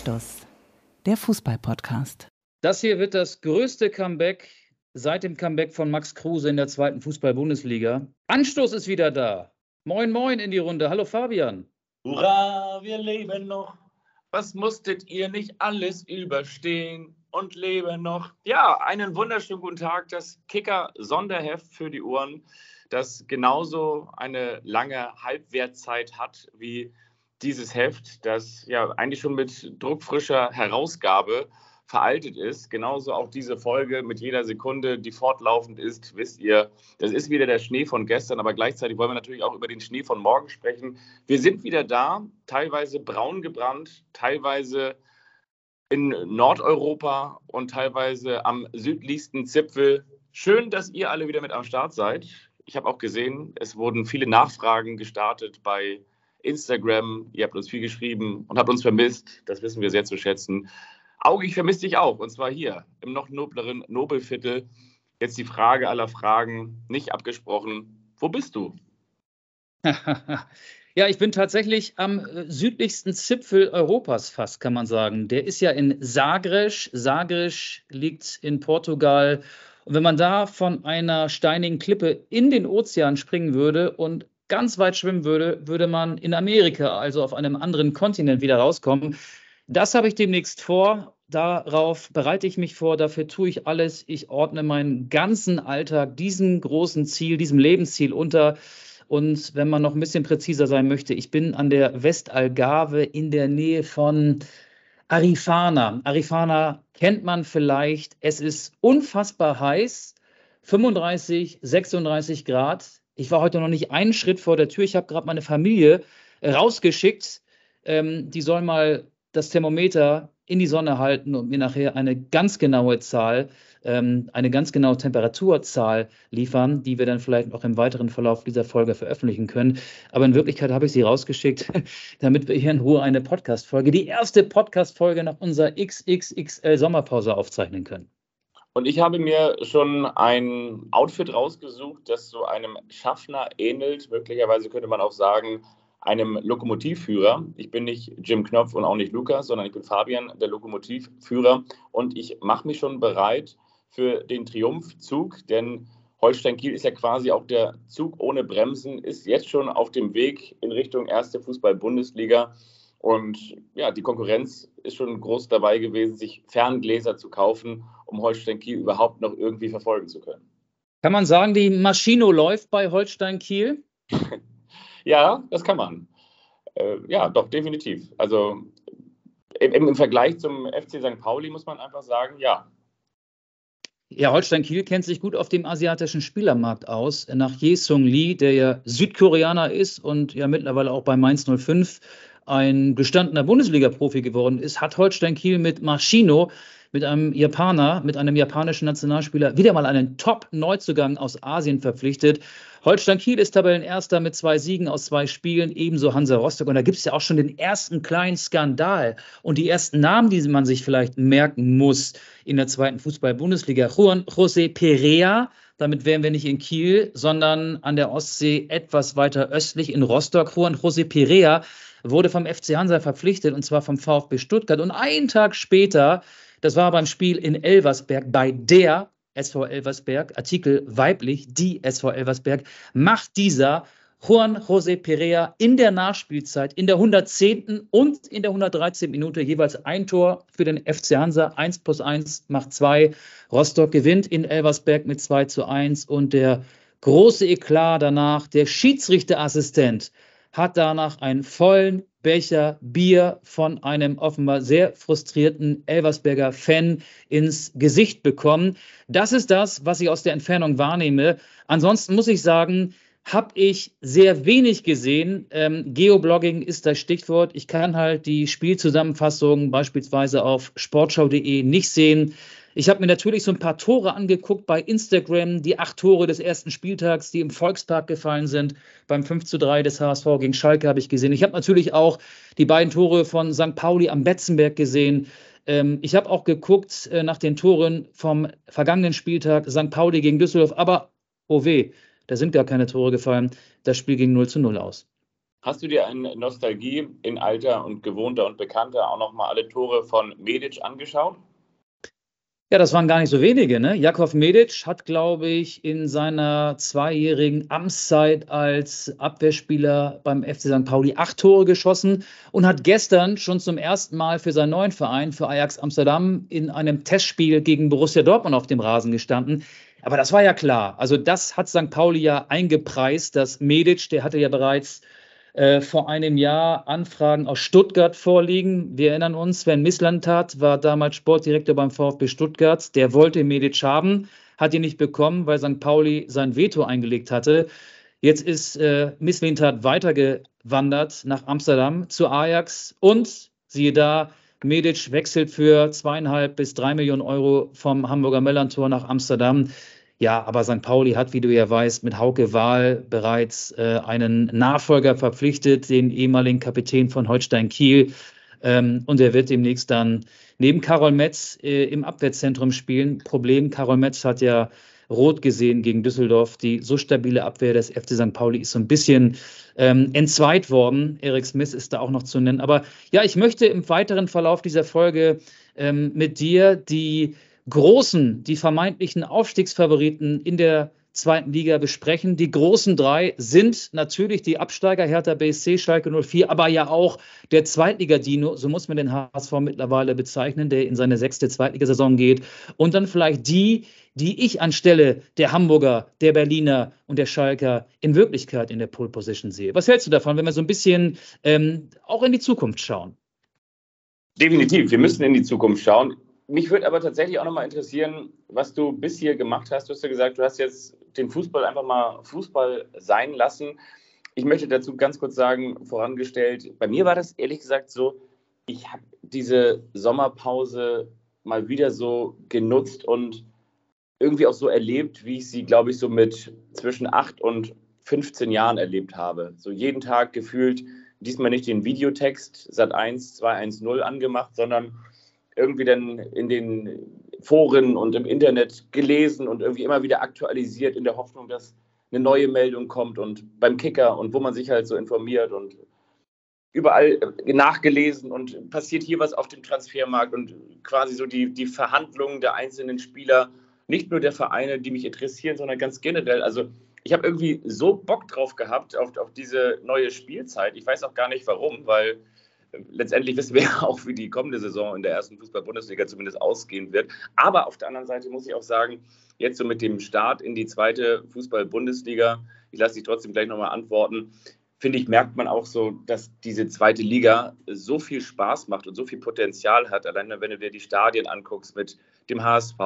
Anstoß, der Fußball-Podcast. Das hier wird das größte Comeback seit dem Comeback von Max Kruse in der zweiten Fußball-Bundesliga. Anstoß ist wieder da. Moin, moin in die Runde. Hallo Fabian. Hurra, wir leben noch. Was musstet ihr nicht alles überstehen und leben noch? Ja, einen wunderschönen guten Tag. Das Kicker-Sonderheft für die Uhren, das genauso eine lange Halbwertzeit hat wie dieses Heft, das ja eigentlich schon mit druckfrischer Herausgabe veraltet ist. Genauso auch diese Folge mit jeder Sekunde, die fortlaufend ist, wisst ihr, das ist wieder der Schnee von gestern, aber gleichzeitig wollen wir natürlich auch über den Schnee von morgen sprechen. Wir sind wieder da, teilweise braun gebrannt, teilweise in Nordeuropa und teilweise am südlichsten Zipfel. Schön, dass ihr alle wieder mit am Start seid. Ich habe auch gesehen, es wurden viele Nachfragen gestartet bei Instagram. Ihr habt uns viel geschrieben und habt uns vermisst. Das wissen wir sehr zu schätzen. Auge, ich vermisse dich auch. Und zwar hier im noch nobleren Nobelviertel. Jetzt die Frage aller Fragen, nicht abgesprochen. Wo bist du? ja, ich bin tatsächlich am äh, südlichsten Zipfel Europas fast, kann man sagen. Der ist ja in Sagres. Sagres liegt in Portugal. Und wenn man da von einer steinigen Klippe in den Ozean springen würde und ganz weit schwimmen würde, würde man in Amerika, also auf einem anderen Kontinent, wieder rauskommen. Das habe ich demnächst vor. Darauf bereite ich mich vor, dafür tue ich alles. Ich ordne meinen ganzen Alltag diesem großen Ziel, diesem Lebensziel unter. Und wenn man noch ein bisschen präziser sein möchte, ich bin an der Westalgarve in der Nähe von Arifana. Arifana kennt man vielleicht. Es ist unfassbar heiß. 35, 36 Grad. Ich war heute noch nicht einen Schritt vor der Tür. Ich habe gerade meine Familie äh, rausgeschickt. Ähm, die sollen mal das Thermometer in die Sonne halten und mir nachher eine ganz genaue Zahl, ähm, eine ganz genaue Temperaturzahl liefern, die wir dann vielleicht auch im weiteren Verlauf dieser Folge veröffentlichen können. Aber in Wirklichkeit habe ich sie rausgeschickt, damit wir hier in Ruhe eine Podcast-Folge, die erste Podcast-Folge nach unserer XXXL Sommerpause aufzeichnen können. Und ich habe mir schon ein Outfit rausgesucht, das so einem Schaffner ähnelt. Möglicherweise könnte man auch sagen, einem Lokomotivführer. Ich bin nicht Jim Knopf und auch nicht Lukas, sondern ich bin Fabian, der Lokomotivführer. Und ich mache mich schon bereit für den Triumphzug, denn Holstein Kiel ist ja quasi auch der Zug ohne Bremsen, ist jetzt schon auf dem Weg in Richtung erste Fußball-Bundesliga. Und ja, die Konkurrenz ist schon groß dabei gewesen, sich Ferngläser zu kaufen, um Holstein Kiel überhaupt noch irgendwie verfolgen zu können. Kann man sagen, die Maschino läuft bei Holstein Kiel? ja, das kann man. Äh, ja, doch, definitiv. Also im, im, Vergleich zum FC St. Pauli muss man einfach sagen, ja. Ja, Holstein Kiel kennt sich gut auf dem asiatischen Spielermarkt aus. Nach Ye Sung Lee, der ja Südkoreaner ist und ja mittlerweile auch bei Mainz 05 ein gestandener Bundesliga-Profi geworden ist, hat Holstein Kiel mit Maschino, mit einem Japaner, mit einem japanischen Nationalspieler wieder mal einen Top-Neuzugang aus Asien verpflichtet. Holstein Kiel ist Tabellenerster mit zwei Siegen aus zwei Spielen, ebenso Hansa Rostock. Und da gibt es ja auch schon den ersten kleinen Skandal und die ersten Namen, die man sich vielleicht merken muss in der zweiten Fußball-Bundesliga. Juan José Perea, damit wären wir nicht in Kiel, sondern an der Ostsee etwas weiter östlich in Rostock. Juan José Perea wurde vom FC Hansa verpflichtet und zwar vom VfB Stuttgart. Und einen Tag später, das war beim Spiel in Elversberg bei der SV Elversberg, Artikel weiblich, die SV Elversberg, macht dieser Juan José Perea in der Nachspielzeit in der 110. und in der 113. Minute jeweils ein Tor für den FC Hansa. 1 plus 1 macht 2. Rostock gewinnt in Elversberg mit 2 zu 1 und der große Eklat danach, der Schiedsrichterassistent hat danach einen vollen Becher Bier von einem offenbar sehr frustrierten Elversberger Fan ins Gesicht bekommen. Das ist das, was ich aus der Entfernung wahrnehme. Ansonsten muss ich sagen, habe ich sehr wenig gesehen. Ähm, Geoblogging ist das Stichwort. Ich kann halt die Spielzusammenfassung beispielsweise auf sportschau.de nicht sehen. Ich habe mir natürlich so ein paar Tore angeguckt bei Instagram, die acht Tore des ersten Spieltags, die im Volkspark gefallen sind. Beim 5 zu 3 des HSV gegen Schalke habe ich gesehen. Ich habe natürlich auch die beiden Tore von St. Pauli am Betzenberg gesehen. Ähm, ich habe auch geguckt äh, nach den Toren vom vergangenen Spieltag St. Pauli gegen Düsseldorf. Aber, oh weh, da sind gar keine Tore gefallen. Das Spiel ging 0 zu 0 aus. Hast du dir in Nostalgie in alter und gewohnter und bekannter auch nochmal alle Tore von Medic angeschaut? Ja, das waren gar nicht so wenige. Ne? Jakov Medic hat, glaube ich, in seiner zweijährigen Amtszeit als Abwehrspieler beim FC St. Pauli acht Tore geschossen und hat gestern schon zum ersten Mal für seinen neuen Verein, für Ajax Amsterdam, in einem Testspiel gegen Borussia Dortmund auf dem Rasen gestanden. Aber das war ja klar. Also das hat St. Pauli ja eingepreist, dass Medic, der hatte ja bereits äh, vor einem Jahr Anfragen aus Stuttgart vorliegen. Wir erinnern uns, Sven Misslandtat war damals Sportdirektor beim VfB Stuttgart. Der wollte Medic haben, hat ihn nicht bekommen, weil St. Pauli sein Veto eingelegt hatte. Jetzt ist äh, Misslintat weitergewandert nach Amsterdam zu Ajax und siehe da, Medic wechselt für zweieinhalb bis drei Millionen Euro vom Hamburger Mellantor nach Amsterdam. Ja, aber St. Pauli hat, wie du ja weißt, mit Hauke Wahl bereits äh, einen Nachfolger verpflichtet, den ehemaligen Kapitän von Holstein Kiel. Ähm, und er wird demnächst dann neben Karol Metz äh, im Abwehrzentrum spielen. Problem, Karol Metz hat ja rot gesehen gegen Düsseldorf. Die so stabile Abwehr des FC St. Pauli ist so ein bisschen ähm, entzweit worden. Erik Smith ist da auch noch zu nennen. Aber ja, ich möchte im weiteren Verlauf dieser Folge ähm, mit dir die Großen, die vermeintlichen Aufstiegsfavoriten in der zweiten Liga besprechen. Die großen drei sind natürlich die Absteiger Hertha BSC, Schalke 04, aber ja auch der Zweitliga-Dino, so muss man den HSV mittlerweile bezeichnen, der in seine sechste Zweitligasaison geht. Und dann vielleicht die, die ich anstelle der Hamburger, der Berliner und der Schalker in Wirklichkeit in der Pole Position sehe. Was hältst du davon, wenn wir so ein bisschen ähm, auch in die Zukunft schauen? Definitiv, wir müssen in die Zukunft schauen. Mich würde aber tatsächlich auch nochmal interessieren, was du bis hier gemacht hast. Du hast ja gesagt, du hast jetzt den Fußball einfach mal Fußball sein lassen. Ich möchte dazu ganz kurz sagen, vorangestellt, bei mir war das ehrlich gesagt so, ich habe diese Sommerpause mal wieder so genutzt und irgendwie auch so erlebt, wie ich sie, glaube ich, so mit zwischen 8 und 15 Jahren erlebt habe. So jeden Tag gefühlt, diesmal nicht den Videotext Sat 1 210 angemacht, sondern irgendwie dann in den Foren und im Internet gelesen und irgendwie immer wieder aktualisiert in der Hoffnung, dass eine neue Meldung kommt und beim Kicker und wo man sich halt so informiert und überall nachgelesen und passiert hier was auf dem Transfermarkt und quasi so die, die Verhandlungen der einzelnen Spieler, nicht nur der Vereine, die mich interessieren, sondern ganz generell. Also ich habe irgendwie so Bock drauf gehabt auf, auf diese neue Spielzeit. Ich weiß auch gar nicht warum, weil letztendlich wissen wir ja auch, wie die kommende Saison in der ersten Fußball-Bundesliga zumindest ausgehen wird. Aber auf der anderen Seite muss ich auch sagen, jetzt so mit dem Start in die zweite Fußball-Bundesliga, ich lasse dich trotzdem gleich nochmal antworten, finde ich, merkt man auch so, dass diese zweite Liga so viel Spaß macht und so viel Potenzial hat. Allein wenn du dir die Stadien anguckst mit dem HSV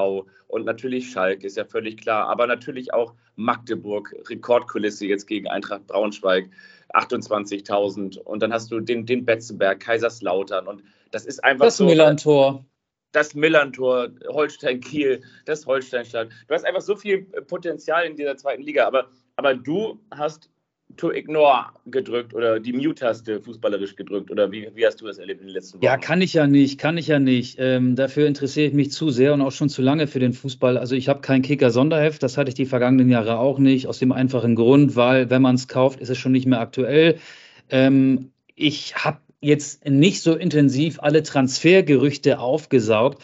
und natürlich Schalke, ist ja völlig klar, aber natürlich auch Magdeburg, Rekordkulisse jetzt gegen Eintracht Braunschweig. 28.000 und dann hast du den, den Betzenberg, Kaiserslautern und das ist einfach das so. Das Millantor. Das Millantor, Holstein Kiel, das Holsteinstadt. Du hast einfach so viel Potenzial in dieser zweiten Liga, aber, aber du hast to ignore gedrückt oder die Mute-Taste fußballerisch gedrückt oder wie, wie hast du das erlebt in den letzten Wochen? Ja, kann ich ja nicht, kann ich ja nicht. Ähm, dafür interessiere ich mich zu sehr und auch schon zu lange für den Fußball. Also ich habe kein Kicker-Sonderheft, das hatte ich die vergangenen Jahre auch nicht, aus dem einfachen Grund, weil wenn man es kauft, ist es schon nicht mehr aktuell. Ähm, ich habe jetzt nicht so intensiv alle Transfergerüchte aufgesaugt.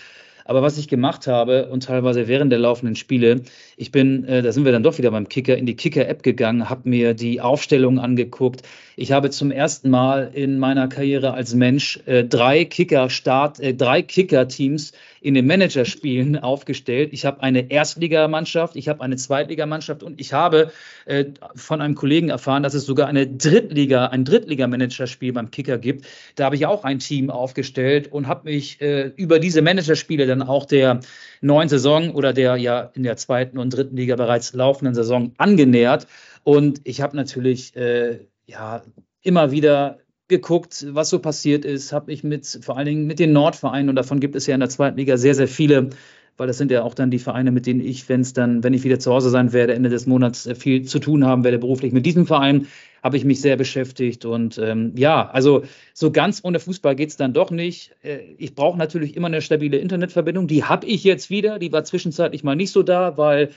Aber was ich gemacht habe und teilweise während der laufenden Spiele, ich bin, äh, da sind wir dann doch wieder beim Kicker, in die Kicker-App gegangen, habe mir die Aufstellung angeguckt. Ich habe zum ersten Mal in meiner Karriere als Mensch äh, drei Kicker-Start, äh, drei Kicker-Teams in den Managerspielen aufgestellt. Ich habe eine Erstligamannschaft, ich habe eine Zweitligamannschaft und ich habe äh, von einem Kollegen erfahren, dass es sogar eine Drittliga, ein Drittliga-Managerspiel beim Kicker gibt. Da habe ich auch ein Team aufgestellt und habe mich äh, über diese Managerspiele dann auch der neuen Saison oder der ja in der zweiten und dritten Liga bereits laufenden Saison angenähert. Und ich habe natürlich äh, ja immer wieder geguckt, was so passiert ist, habe ich mit vor allen Dingen mit den Nordvereinen und davon gibt es ja in der zweiten Liga sehr, sehr viele, weil das sind ja auch dann die Vereine, mit denen ich, wenn es dann, wenn ich wieder zu Hause sein werde, Ende des Monats äh, viel zu tun haben werde beruflich. Mit diesem Verein habe ich mich sehr beschäftigt und ähm, ja, also so ganz ohne Fußball geht es dann doch nicht. Äh, ich brauche natürlich immer eine stabile Internetverbindung. Die habe ich jetzt wieder. Die war zwischenzeitlich mal nicht so da, weil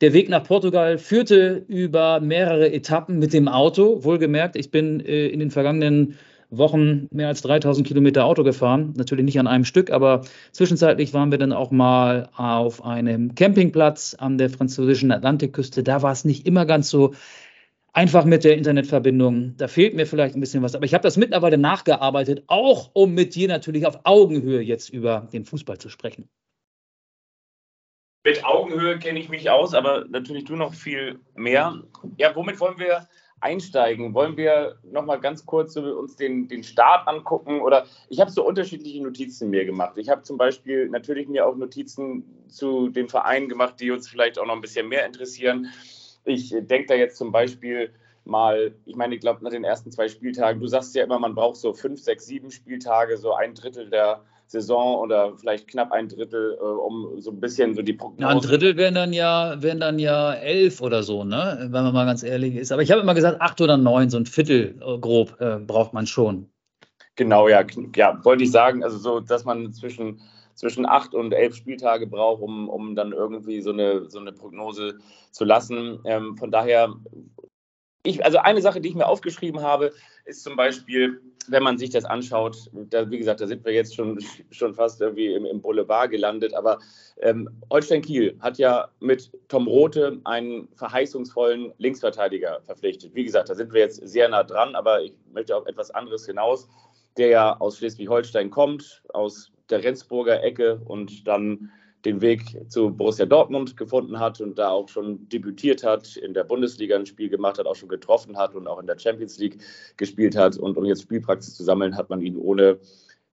Der Weg nach Portugal führte über mehrere Etappen mit dem Auto. Wohlgemerkt, ich bin äh, in den vergangenen Wochen mehr als 3000 Kilometer Auto gefahren. Natürlich nicht an einem Stück, aber zwischenzeitlich waren wir dann auch mal auf einem Campingplatz an der französischen Atlantikküste. Da war es nicht immer ganz so einfach mit der Internetverbindung. Da fehlt mir vielleicht ein bisschen was. Aber ich habe das mittlerweile nachgearbeitet, auch um mit dir natürlich auf Augenhöhe jetzt über den Fußball zu sprechen. Mit Augenhöhe kenne ich mich aus, aber natürlich du noch viel mehr. Ja, womit wollen wir einsteigen? Wollen wir noch mal ganz kurz so uns den, den Start angucken? Oder ich habe so unterschiedliche Notizen mir gemacht. Ich habe zum Beispiel natürlich mir auch Notizen zu den Vereinen gemacht, die uns vielleicht auch noch ein bisschen mehr interessieren. Ich denke da jetzt zum Beispiel mal, ich meine, ich glaube, nach den ersten zwei Spieltagen, du sagst ja immer, man braucht so fünf, sechs, sieben Spieltage, so ein Drittel der Saison oder vielleicht knapp ein Drittel, äh, um so ein bisschen so die Prognose. Ja, ein Drittel wären dann ja, wären dann ja elf oder so, ne? Wenn man mal ganz ehrlich ist. Aber ich habe immer gesagt, acht oder neun, so ein Viertel äh, grob äh, braucht man schon. Genau, ja, ja, wollte ich sagen, also so, dass man zwischen zwischen acht und elf Spieltage braucht, um, um dann irgendwie so eine, so eine Prognose zu lassen. Ähm, von daher ich, also eine Sache, die ich mir aufgeschrieben habe, ist zum Beispiel, wenn man sich das anschaut, da, wie gesagt, da sind wir jetzt schon, schon fast irgendwie im, im Boulevard gelandet, aber ähm, Holstein Kiel hat ja mit Tom Rote einen verheißungsvollen Linksverteidiger verpflichtet. Wie gesagt, da sind wir jetzt sehr nah dran, aber ich möchte auf etwas anderes hinaus, der ja aus Schleswig-Holstein kommt, aus der Rendsburger Ecke und dann den Weg zu Borussia Dortmund gefunden hat und da auch schon debütiert hat, in der Bundesliga ein Spiel gemacht hat, auch schon getroffen hat und auch in der Champions League gespielt hat. Und um jetzt Spielpraxis zu sammeln, hat man ihn ohne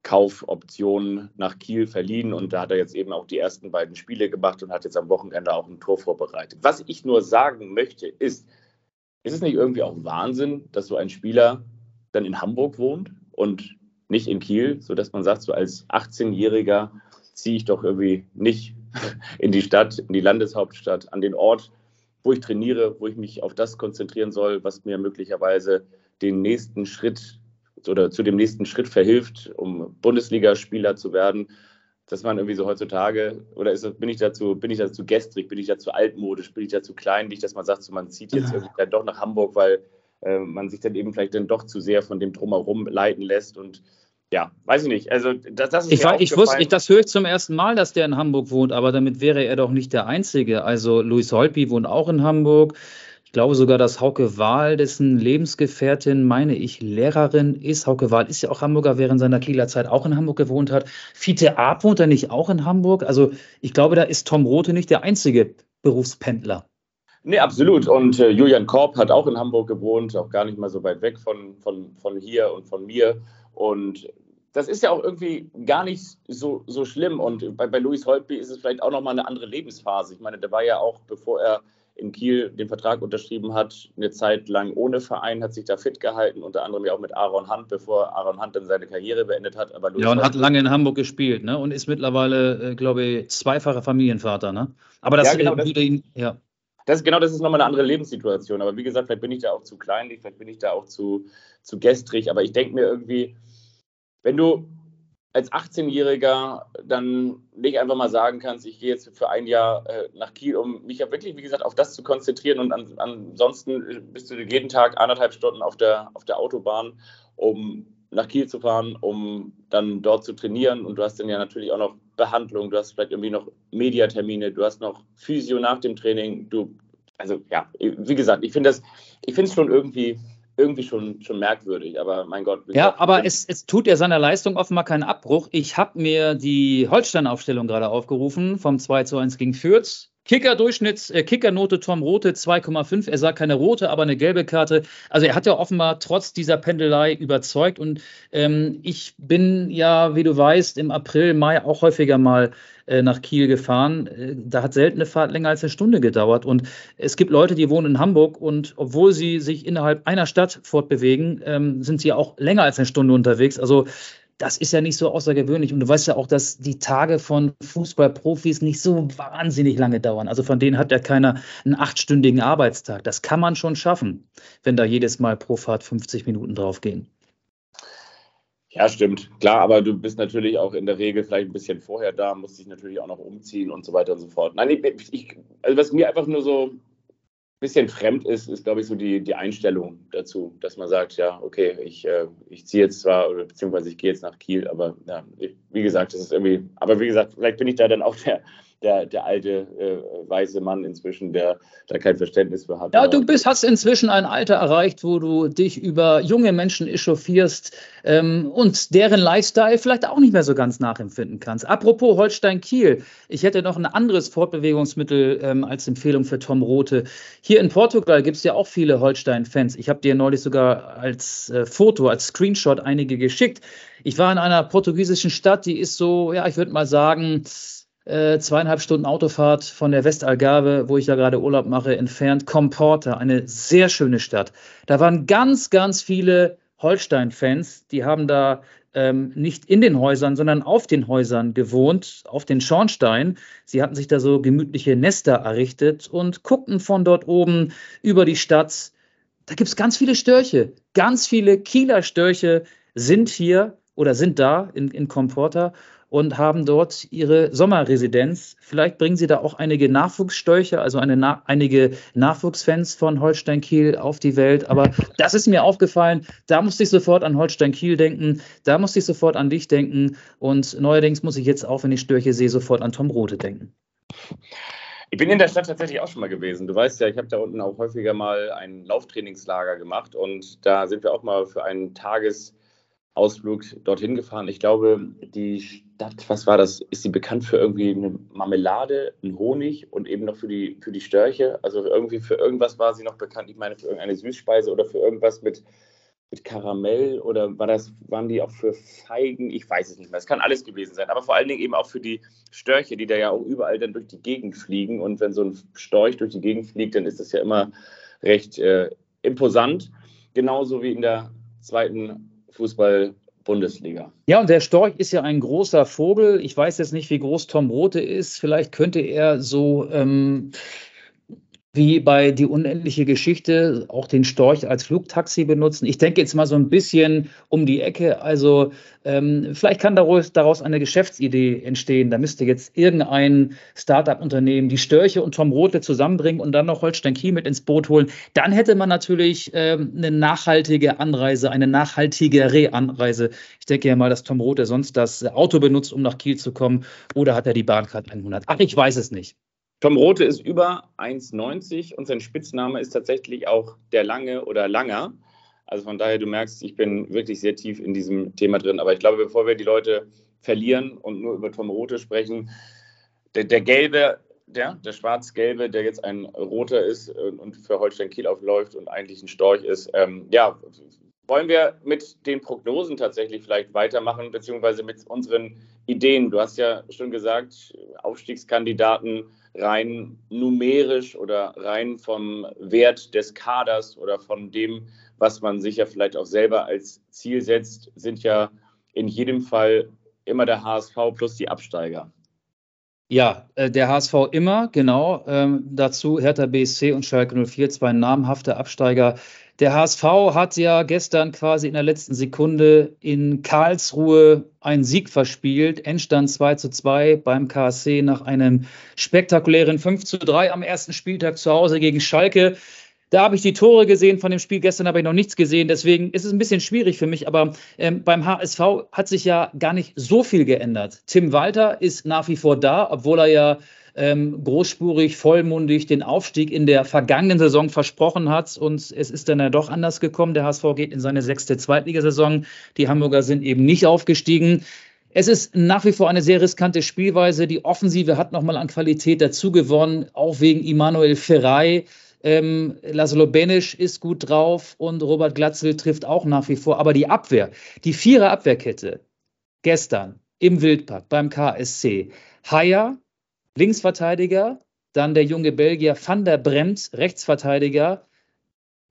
Kaufoption nach Kiel verliehen und da hat er jetzt eben auch die ersten beiden Spiele gemacht und hat jetzt am Wochenende auch ein Tor vorbereitet. Was ich nur sagen möchte, ist, ist es nicht irgendwie auch Wahnsinn, dass so ein Spieler dann in Hamburg wohnt und nicht in Kiel, sodass man sagt, so als 18-Jähriger ziehe ich doch irgendwie nicht in die Stadt, in die Landeshauptstadt, an den Ort, wo ich trainiere, wo ich mich auf das konzentrieren soll, was mir möglicherweise den nächsten Schritt oder zu dem nächsten Schritt verhilft, um Bundesligaspieler zu werden, dass man irgendwie so heutzutage, oder ist, bin ich dazu, bin ich dazu gestrig, bin ich dazu altmodisch, bin ich dazu kleinlich, dass man sagt, so, man zieht jetzt irgendwie dann doch nach Hamburg, weil äh, man sich dann eben vielleicht dann doch zu sehr von dem Drumherum leiten lässt und ja, weiß ich nicht. Also das, das ist ich, mir ich wusste, ich, das höre ich zum ersten Mal, dass der in Hamburg wohnt, aber damit wäre er doch nicht der Einzige. Also Luis Holpi wohnt auch in Hamburg. Ich glaube sogar, dass Hauke Wahl, dessen Lebensgefährtin, meine ich, Lehrerin ist. Hauke Wahl ist ja auch Hamburger, während seiner Kieler Zeit auch in Hamburg gewohnt hat. Fiete Arp wohnt er nicht auch in Hamburg? Also ich glaube, da ist Tom Rote nicht der einzige Berufspendler. Nee, absolut. Und äh, Julian Korb hat auch in Hamburg gewohnt, auch gar nicht mal so weit weg von, von, von hier und von mir. Und das ist ja auch irgendwie gar nicht so, so schlimm. Und bei, bei Luis Holtby ist es vielleicht auch nochmal eine andere Lebensphase. Ich meine, der war ja auch, bevor er in Kiel den Vertrag unterschrieben hat, eine Zeit lang ohne Verein, hat sich da fit gehalten, unter anderem ja auch mit Aaron Hunt, bevor Aaron Hunt dann seine Karriere beendet hat. Aber ja, und hat lange in Hamburg gespielt ne? und ist mittlerweile, äh, glaube ich, zweifacher Familienvater. Ne? Aber das, ja, genau, das, ihn, ja. Das, genau, das ist nochmal eine andere Lebenssituation. Aber wie gesagt, vielleicht bin ich da auch zu kleinlich, vielleicht bin ich da auch zu, zu gestrig. Aber ich denke mir irgendwie, wenn du als 18-Jähriger dann nicht einfach mal sagen kannst, ich gehe jetzt für ein Jahr äh, nach Kiel, um mich ja wirklich, wie gesagt, auf das zu konzentrieren und an, ansonsten bist du jeden Tag anderthalb Stunden auf der, auf der Autobahn, um nach Kiel zu fahren, um dann dort zu trainieren. Und du hast dann ja natürlich auch noch Behandlung, du hast vielleicht irgendwie noch Mediatermine, du hast noch Physio nach dem Training, du, also ja, wie gesagt, ich finde das, ich finde es schon irgendwie irgendwie schon, schon merkwürdig, aber mein Gott. Ja, gesagt, aber es, es tut ja seiner Leistung offenbar keinen Abbruch. Ich habe mir die Holstein-Aufstellung gerade aufgerufen vom 2 zu 1 gegen Fürth. Kicker-Durchschnitts, äh, Kickernote Tom Rote 2,5. Er sah keine rote, aber eine gelbe Karte. Also er hat ja offenbar trotz dieser Pendelei überzeugt. Und ähm, ich bin ja, wie du weißt, im April, Mai auch häufiger mal äh, nach Kiel gefahren. Äh, da hat selten eine Fahrt länger als eine Stunde gedauert. Und es gibt Leute, die wohnen in Hamburg und obwohl sie sich innerhalb einer Stadt fortbewegen, ähm, sind sie auch länger als eine Stunde unterwegs. Also das ist ja nicht so außergewöhnlich. Und du weißt ja auch, dass die Tage von Fußballprofis nicht so wahnsinnig lange dauern. Also von denen hat ja keiner einen achtstündigen Arbeitstag. Das kann man schon schaffen, wenn da jedes Mal pro Fahrt 50 Minuten draufgehen. Ja, stimmt. Klar, aber du bist natürlich auch in der Regel vielleicht ein bisschen vorher da, musst dich natürlich auch noch umziehen und so weiter und so fort. Nein, ich, ich, also was mir einfach nur so ein bisschen fremd ist, ist, glaube ich, so die, die Einstellung dazu, dass man sagt, ja, okay, ich, äh, ich ziehe jetzt zwar, oder beziehungsweise ich gehe jetzt nach Kiel, aber ja, ich, wie gesagt, das ist irgendwie, aber wie gesagt, vielleicht bin ich da dann auch der, der, der alte äh, weiße Mann inzwischen, der da kein Verständnis für hat. Ja, du bist, hast inzwischen ein Alter erreicht, wo du dich über junge Menschen echauffierst ähm, und deren Lifestyle vielleicht auch nicht mehr so ganz nachempfinden kannst. Apropos Holstein-Kiel, ich hätte noch ein anderes Fortbewegungsmittel ähm, als Empfehlung für Tom Rote. Hier in Portugal gibt es ja auch viele Holstein-Fans. Ich habe dir neulich sogar als äh, Foto, als Screenshot einige geschickt. Ich war in einer portugiesischen Stadt, die ist so, ja, ich würde mal sagen, äh, zweieinhalb Stunden Autofahrt von der Westalgarve, wo ich ja gerade Urlaub mache, entfernt, Comporta, eine sehr schöne Stadt. Da waren ganz, ganz viele Holstein-Fans, die haben da ähm, nicht in den Häusern, sondern auf den Häusern gewohnt, auf den Schornstein. Sie hatten sich da so gemütliche Nester errichtet und guckten von dort oben über die Stadt. Da gibt es ganz viele Störche, ganz viele Kieler Störche sind hier oder sind da in, in Comporta und haben dort ihre Sommerresidenz. Vielleicht bringen sie da auch einige Nachwuchsstörche, also eine, na, einige Nachwuchsfans von Holstein Kiel auf die Welt. Aber das ist mir aufgefallen. Da musste ich sofort an Holstein Kiel denken. Da musste ich sofort an dich denken. Und neuerdings muss ich jetzt auch, wenn ich Störche sehe, sofort an Tom Rote denken. Ich bin in der Stadt tatsächlich auch schon mal gewesen. Du weißt ja, ich habe da unten auch häufiger mal ein Lauftrainingslager gemacht und da sind wir auch mal für einen Tages- Ausflug dorthin gefahren. Ich glaube, die Stadt, was war das? Ist sie bekannt für irgendwie eine Marmelade, einen Honig und eben noch für die, für die Störche? Also irgendwie für irgendwas war sie noch bekannt. Ich meine, für irgendeine Süßspeise oder für irgendwas mit, mit Karamell oder war das, waren die auch für Feigen? Ich weiß es nicht mehr. Es kann alles gewesen sein. Aber vor allen Dingen eben auch für die Störche, die da ja auch überall dann durch die Gegend fliegen. Und wenn so ein Storch durch die Gegend fliegt, dann ist das ja immer recht äh, imposant. Genauso wie in der zweiten Fußball-Bundesliga. Ja, und der Storch ist ja ein großer Vogel. Ich weiß jetzt nicht, wie groß Tom Rote ist. Vielleicht könnte er so ähm, wie bei Die unendliche Geschichte auch den Storch als Flugtaxi benutzen. Ich denke jetzt mal so ein bisschen um die Ecke. Also ähm, vielleicht kann daraus, daraus eine Geschäftsidee entstehen. Da müsste jetzt irgendein Startup-Unternehmen die Störche und Tom Rotle zusammenbringen und dann noch Holstein Kiel mit ins Boot holen. Dann hätte man natürlich ähm, eine nachhaltige Anreise, eine nachhaltigere Anreise. Ich denke ja mal, dass Tom Rote sonst das Auto benutzt, um nach Kiel zu kommen. Oder hat er die Bahncard 100? Ach, ich weiß es nicht. Tom Rote ist über 1,90 und sein Spitzname ist tatsächlich auch der Lange oder Langer. Also von daher, du merkst, ich bin wirklich sehr tief in diesem Thema drin. Aber ich glaube, bevor wir die Leute verlieren und nur über Tom Rote sprechen, der, der gelbe, der, der schwarz-gelbe, der jetzt ein roter ist und für Holstein Kiel aufläuft und eigentlich ein Storch ist, ähm, ja, wollen wir mit den Prognosen tatsächlich vielleicht weitermachen, beziehungsweise mit unseren Ideen? Du hast ja schon gesagt, Aufstiegskandidaten rein numerisch oder rein vom Wert des Kaders oder von dem, was man sich ja vielleicht auch selber als Ziel setzt, sind ja in jedem Fall immer der HSV plus die Absteiger. Ja, äh, der HSV immer, genau. Ähm, dazu Hertha BSC und Schalke 04, zwei namhafte Absteiger der HSV hat ja gestern quasi in der letzten Sekunde in Karlsruhe einen Sieg verspielt. Endstand 2 zu 2 beim KSC nach einem spektakulären 5 zu 3 am ersten Spieltag zu Hause gegen Schalke. Da habe ich die Tore gesehen von dem Spiel. Gestern habe ich noch nichts gesehen. Deswegen ist es ein bisschen schwierig für mich. Aber ähm, beim HSV hat sich ja gar nicht so viel geändert. Tim Walter ist nach wie vor da, obwohl er ja ähm, großspurig, vollmundig den Aufstieg in der vergangenen Saison versprochen hat. Und es ist dann ja doch anders gekommen. Der HSV geht in seine sechste Zweitligasaison. Die Hamburger sind eben nicht aufgestiegen. Es ist nach wie vor eine sehr riskante Spielweise. Die Offensive hat nochmal an Qualität dazu gewonnen, auch wegen Immanuel Ferrei. Ähm, Laszlo Benisch ist gut drauf und Robert Glatzel trifft auch nach wie vor. Aber die Abwehr, die Vierer Abwehrkette, gestern im Wildpark beim KSC, Haier, Linksverteidiger, dann der junge Belgier Van der Bremt, Rechtsverteidiger,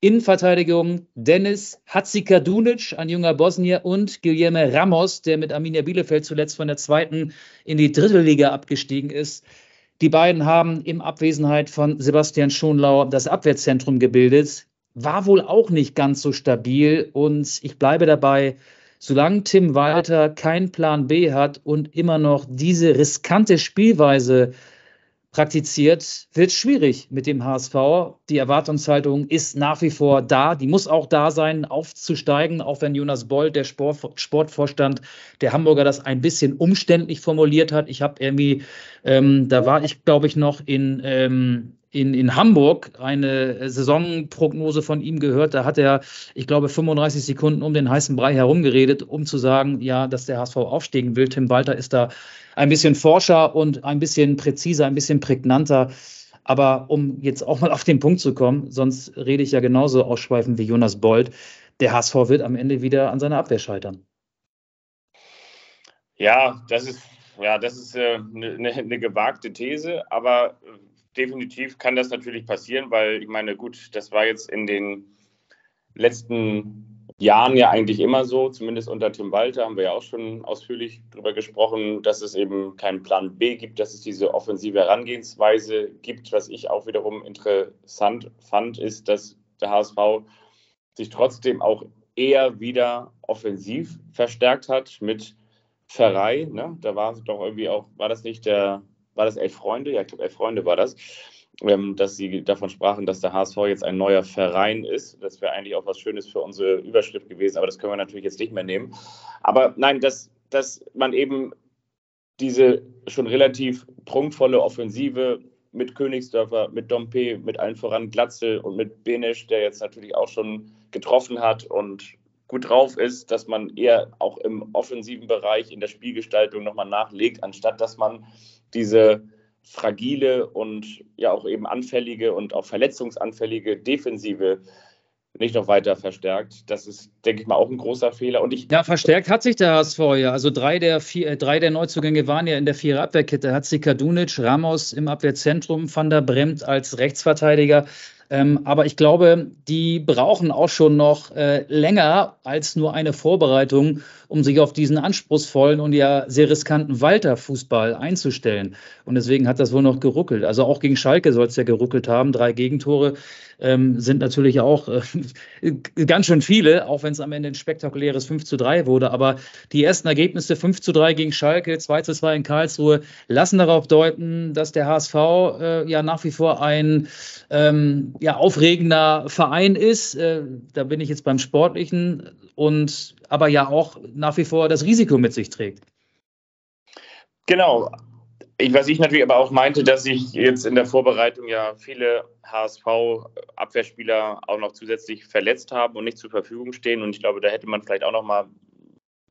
Innenverteidigung Dennis Hatzikadunic, ein junger Bosnier, und Guillermo Ramos, der mit Arminia Bielefeld zuletzt von der zweiten in die dritte Liga abgestiegen ist. Die beiden haben in Abwesenheit von Sebastian Schonlau das Abwehrzentrum gebildet. War wohl auch nicht ganz so stabil und ich bleibe dabei, solange Tim Walter keinen Plan B hat und immer noch diese riskante Spielweise praktiziert, wird schwierig mit dem HSV. Die Erwartungshaltung ist nach wie vor da. Die muss auch da sein, aufzusteigen, auch wenn Jonas Boll, der Sport, Sportvorstand der Hamburger, das ein bisschen umständlich formuliert hat. Ich habe irgendwie, ähm, da war ich, glaube ich, noch in, ähm, in, in Hamburg eine Saisonprognose von ihm gehört. Da hat er, ich glaube, 35 Sekunden um den heißen Brei herumgeredet, um zu sagen, ja, dass der HSV aufsteigen will. Tim Walter ist da ein bisschen forscher und ein bisschen präziser, ein bisschen prägnanter. Aber um jetzt auch mal auf den Punkt zu kommen, sonst rede ich ja genauso ausschweifend wie Jonas Bold. Der HSV wird am Ende wieder an seiner Abwehr scheitern. Ja, das ist, ja, das ist eine, äh, eine, eine gewagte These, aber definitiv kann das natürlich passieren, weil ich meine, gut, das war jetzt in den letzten Jahren ja eigentlich immer so, zumindest unter Tim Walter haben wir ja auch schon ausführlich darüber gesprochen, dass es eben keinen Plan B gibt, dass es diese offensive Herangehensweise gibt. Was ich auch wiederum interessant fand, ist, dass der HSV sich trotzdem auch eher wieder offensiv verstärkt hat mit Ferrei. Ne? Da war es doch irgendwie auch, war das nicht der, war das Elf Freunde? Ja, ich glaube, Elf Freunde war das ähm, dass Sie davon sprachen, dass der HSV jetzt ein neuer Verein ist. Das wäre eigentlich auch was Schönes für unsere Überschrift gewesen, aber das können wir natürlich jetzt nicht mehr nehmen. Aber nein, dass, dass man eben diese schon relativ prunkvolle Offensive mit Königsdörfer, mit Dompe, mit allen voran Glatzel und mit Benesch, der jetzt natürlich auch schon getroffen hat und gut drauf ist, dass man eher auch im offensiven Bereich in der Spielgestaltung nochmal nachlegt, anstatt dass man diese fragile und ja auch eben anfällige und auch verletzungsanfällige Defensive nicht noch weiter verstärkt. Das ist, denke ich mal, auch ein großer Fehler. Und ich ja, verstärkt hat sich der HSV ja. Also drei der, vier, äh, drei der Neuzugänge waren ja in der Vierer-Abwehrkette. Hat sich Kadunic, Ramos im Abwehrzentrum, Van der Bremt als Rechtsverteidiger. Ähm, aber ich glaube, die brauchen auch schon noch äh, länger als nur eine Vorbereitung, um sich auf diesen anspruchsvollen und ja sehr riskanten Walter-Fußball einzustellen. Und deswegen hat das wohl noch geruckelt. Also auch gegen Schalke soll es ja geruckelt haben. Drei Gegentore ähm, sind natürlich auch äh, ganz schön viele, auch wenn es am Ende ein spektakuläres 5 zu 3 wurde. Aber die ersten Ergebnisse 5 zu 3 gegen Schalke, 2 zu 2 in Karlsruhe, lassen darauf deuten, dass der HSV äh, ja nach wie vor ein ähm, ja, aufregender Verein ist. Äh, da bin ich jetzt beim Sportlichen und aber ja auch nach wie vor das Risiko mit sich trägt. Genau. Ich, was ich natürlich aber auch meinte, dass sich jetzt in der Vorbereitung ja viele HSV-Abwehrspieler auch noch zusätzlich verletzt haben und nicht zur Verfügung stehen. Und ich glaube, da hätte man vielleicht auch noch mal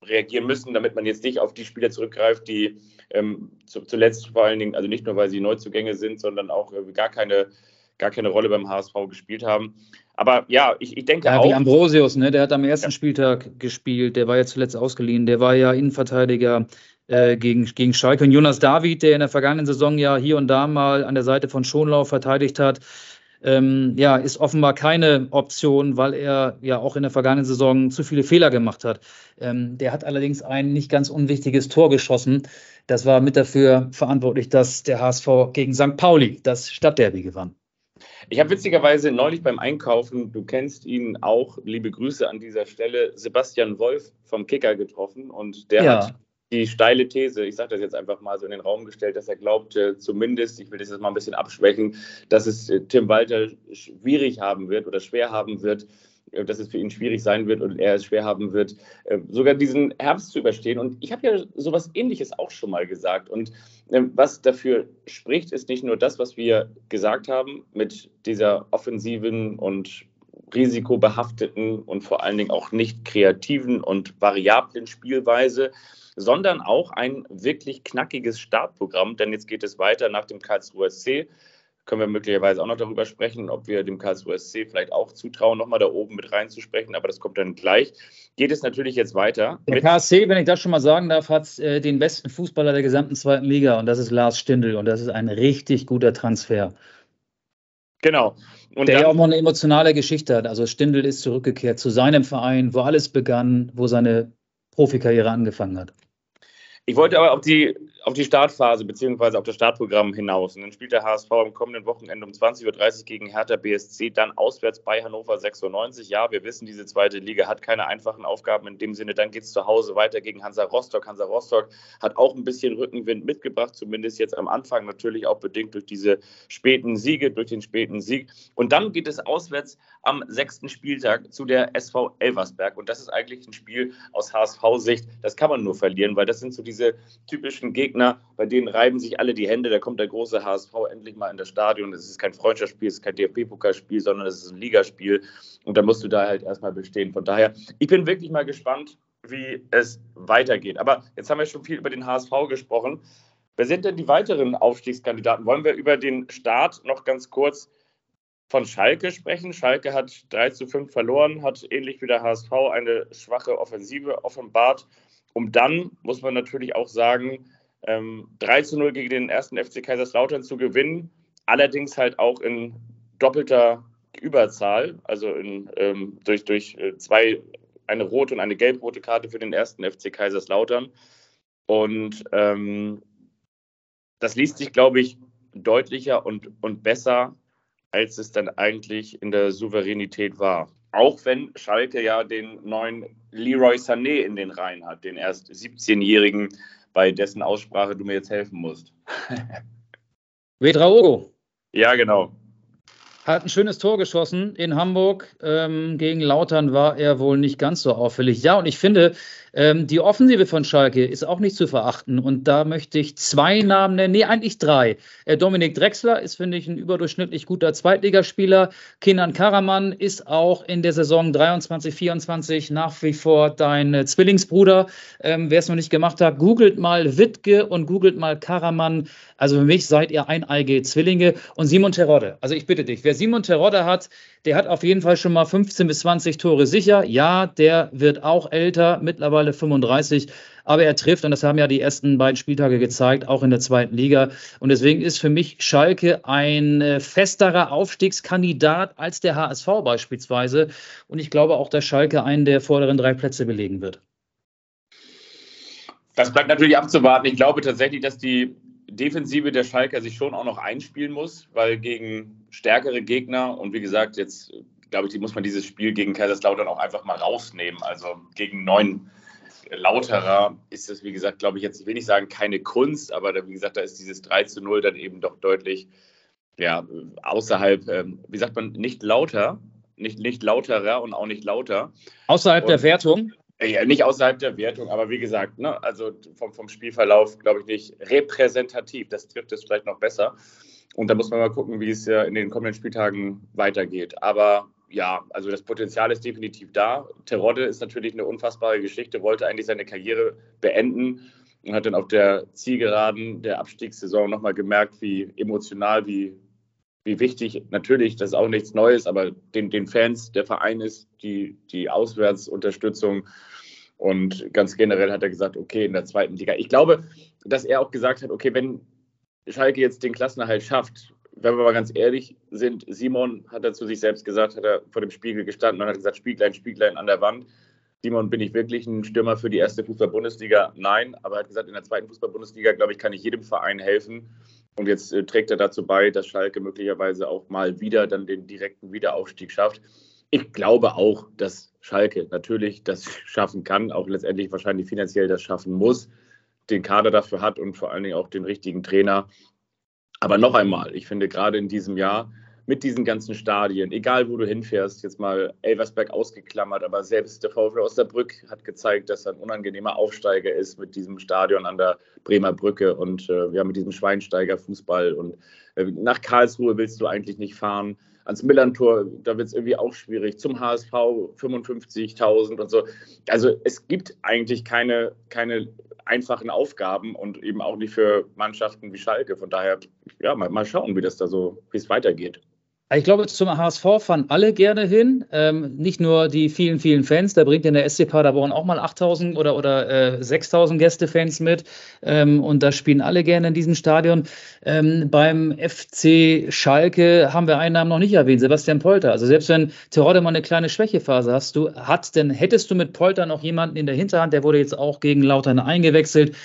reagieren müssen, damit man jetzt nicht auf die Spieler zurückgreift, die ähm, zu, zuletzt vor allen Dingen, also nicht nur, weil sie Neuzugänge sind, sondern auch äh, gar keine gar keine Rolle beim HSV gespielt haben. Aber ja, ich, ich denke ja, auch. Wie Ambrosius, ne? der hat am ersten ja. Spieltag gespielt, der war ja zuletzt ausgeliehen, der war ja Innenverteidiger äh, gegen, gegen Schalke. Und Jonas David, der in der vergangenen Saison ja hier und da mal an der Seite von Schonlau verteidigt hat, ähm, ja, ist offenbar keine Option, weil er ja auch in der vergangenen Saison zu viele Fehler gemacht hat. Ähm, der hat allerdings ein nicht ganz unwichtiges Tor geschossen. Das war mit dafür verantwortlich, dass der HSV gegen St. Pauli das Stadtderby gewann. Ich habe witzigerweise neulich beim Einkaufen, du kennst ihn auch, liebe Grüße an dieser Stelle, Sebastian Wolf vom Kicker getroffen und der ja. hat die steile These, ich sage das jetzt einfach mal so in den Raum gestellt, dass er glaubt, zumindest, ich will das jetzt mal ein bisschen abschwächen, dass es äh, Tim Walter schwierig haben wird oder schwer haben wird, dass es für ihn schwierig sein wird und er es schwer haben wird, äh, sogar diesen Herbst zu überstehen. Und ich habe ja sowas Ähnliches auch schon mal gesagt. Und ähm, was dafür spricht, ist nicht nur das, was wir gesagt haben mit dieser offensiven und risikobehafteten und vor allen Dingen auch nicht kreativen und variablen Spielweise, sondern auch ein wirklich knackiges Startprogramm, denn jetzt geht es weiter nach dem Karlsruher SC. Können wir möglicherweise auch noch darüber sprechen, ob wir dem Karlsruher SC vielleicht auch zutrauen, nochmal da oben mit reinzusprechen, aber das kommt dann gleich. Geht es natürlich jetzt weiter. Der KSC, wenn ich das schon mal sagen darf, hat äh, den besten Fußballer der gesamten zweiten Liga und das ist Lars Stindl und das ist ein richtig guter Transfer. Genau. Und der ja auch noch eine emotionale Geschichte hat. Also Stindl ist zurückgekehrt zu seinem Verein, wo alles begann, wo seine Profikarriere angefangen hat. Ich wollte aber auf die, auf die Startphase bzw. auf das Startprogramm hinaus. Und dann spielt der HSV am kommenden Wochenende um 20.30 Uhr gegen Hertha BSC, dann auswärts bei Hannover 96. Ja, wir wissen, diese zweite Liga hat keine einfachen Aufgaben in dem Sinne. Dann geht es zu Hause weiter gegen Hansa Rostock. Hansa Rostock hat auch ein bisschen Rückenwind mitgebracht, zumindest jetzt am Anfang, natürlich auch bedingt durch diese späten Siege, durch den späten Sieg. Und dann geht es auswärts am sechsten Spieltag zu der SV Elversberg. Und das ist eigentlich ein Spiel aus HSV-Sicht, das kann man nur verlieren, weil das sind so die diese typischen Gegner, bei denen reiben sich alle die Hände. Da kommt der große HSV endlich mal in das Stadion. Es ist kein Freundschaftsspiel, es ist kein DFB-Pokalspiel, sondern es ist ein Ligaspiel. Und da musst du da halt erstmal bestehen. Von daher, ich bin wirklich mal gespannt, wie es weitergeht. Aber jetzt haben wir schon viel über den HSV gesprochen. Wer sind denn die weiteren Aufstiegskandidaten? Wollen wir über den Start noch ganz kurz von Schalke sprechen? Schalke hat 3 zu 5 verloren, hat ähnlich wie der HSV eine schwache Offensive offenbart um dann, muss man natürlich auch sagen, ähm, 3 zu 0 gegen den ersten FC Kaiserslautern zu gewinnen, allerdings halt auch in doppelter Überzahl, also in, ähm, durch, durch äh, zwei, eine rote und eine gelb-rote Karte für den ersten FC Kaiserslautern. Und ähm, das liest sich, glaube ich, deutlicher und, und besser, als es dann eigentlich in der Souveränität war. Auch wenn Schalke ja den neuen Leroy Sané in den Reihen hat, den erst 17-Jährigen, bei dessen Aussprache du mir jetzt helfen musst. Vedraogo. Ja, genau. Hat ein schönes Tor geschossen in Hamburg. Ähm, gegen Lautern war er wohl nicht ganz so auffällig. Ja, und ich finde, ähm, die Offensive von Schalke ist auch nicht zu verachten. Und da möchte ich zwei Namen nennen. Nee, eigentlich drei. Äh, Dominik Drexler ist, finde ich, ein überdurchschnittlich guter Zweitligaspieler. Kenan Karaman ist auch in der Saison 23, 24 nach wie vor dein äh, Zwillingsbruder. Ähm, Wer es noch nicht gemacht hat, googelt mal Wittke und googelt mal Karaman. Also für mich seid ihr eineige Zwillinge. Und Simon Terodde. Also ich bitte dich, wer Simon Terodde hat, der hat auf jeden Fall schon mal 15 bis 20 Tore sicher. Ja, der wird auch älter, mittlerweile 35. Aber er trifft, und das haben ja die ersten beiden Spieltage gezeigt, auch in der zweiten Liga. Und deswegen ist für mich Schalke ein äh, festerer Aufstiegskandidat als der HSV beispielsweise. Und ich glaube auch, dass Schalke einen der vorderen drei Plätze belegen wird. Das bleibt natürlich abzuwarten. Ich glaube tatsächlich, dass die Defensive der Schalker sich schon auch noch einspielen muss, weil gegen stärkere Gegner und wie gesagt, jetzt glaube ich, muss man dieses Spiel gegen Kaiserslautern auch einfach mal rausnehmen. Also gegen neun Lauterer ist das, wie gesagt, glaube ich, jetzt, ich will nicht sagen keine Kunst, aber da, wie gesagt, da ist dieses 3 zu 0 dann eben doch deutlich ja, außerhalb, ähm, wie sagt man, nicht lauter, nicht, nicht lauterer und auch nicht lauter. Außerhalb und, der Wertung? Ja, nicht außerhalb der Wertung, aber wie gesagt, ne, also vom, vom Spielverlauf glaube ich nicht repräsentativ. Das trifft es vielleicht noch besser. Und da muss man mal gucken, wie es ja in den kommenden Spieltagen weitergeht. Aber ja, also das Potenzial ist definitiv da. Terodde ist natürlich eine unfassbare Geschichte, wollte eigentlich seine Karriere beenden und hat dann auf der Zielgeraden der Abstiegssaison nochmal gemerkt, wie emotional, wie, wie wichtig, natürlich, das ist auch nichts Neues, aber den, den Fans der Verein ist, die, die Auswärtsunterstützung. Und ganz generell hat er gesagt, okay, in der zweiten Liga. Ich glaube, dass er auch gesagt hat, okay, wenn Schalke jetzt den Klassenerhalt schafft, wenn wir mal ganz ehrlich sind, Simon hat er zu sich selbst gesagt, hat er vor dem Spiegel gestanden und hat gesagt, Spieglein, Spieglein an der Wand. Simon, bin ich wirklich ein Stürmer für die erste Fußball-Bundesliga? Nein, aber er hat gesagt, in der zweiten Fußball-Bundesliga, glaube ich, kann ich jedem Verein helfen. Und jetzt äh, trägt er dazu bei, dass Schalke möglicherweise auch mal wieder dann den direkten Wiederaufstieg schafft. Ich glaube auch, dass Schalke natürlich das schaffen kann, auch letztendlich wahrscheinlich finanziell das schaffen muss, den Kader dafür hat und vor allen Dingen auch den richtigen Trainer. Aber noch einmal, ich finde gerade in diesem Jahr mit diesen ganzen Stadien, egal wo du hinfährst, jetzt mal Elversberg ausgeklammert, aber selbst der VfL Osnabrück hat gezeigt, dass er ein unangenehmer Aufsteiger ist mit diesem Stadion an der Bremer Brücke und äh, ja, mit diesem Schweinsteiger-Fußball. Und äh, nach Karlsruhe willst du eigentlich nicht fahren. Ans Millantor, da wird es irgendwie auch schwierig. Zum HSV 55.000 und so. Also es gibt eigentlich keine, keine einfachen Aufgaben und eben auch nicht für Mannschaften wie Schalke. Von daher, ja, mal, mal schauen, wie das da so, wie es weitergeht. Ich glaube, zum HSV fahren alle gerne hin. Ähm, nicht nur die vielen, vielen Fans. Da bringt in der SC Paderborn auch mal 8000 oder, oder äh, 6000 Gästefans mit. Ähm, und da spielen alle gerne in diesem Stadion. Ähm, beim FC Schalke haben wir einen Namen noch nicht erwähnt, Sebastian Polter. Also selbst wenn Terodde mal eine kleine Schwächephase hast, du, hat, denn hättest du mit Polter noch jemanden in der Hinterhand, der wurde jetzt auch gegen Lautern eingewechselt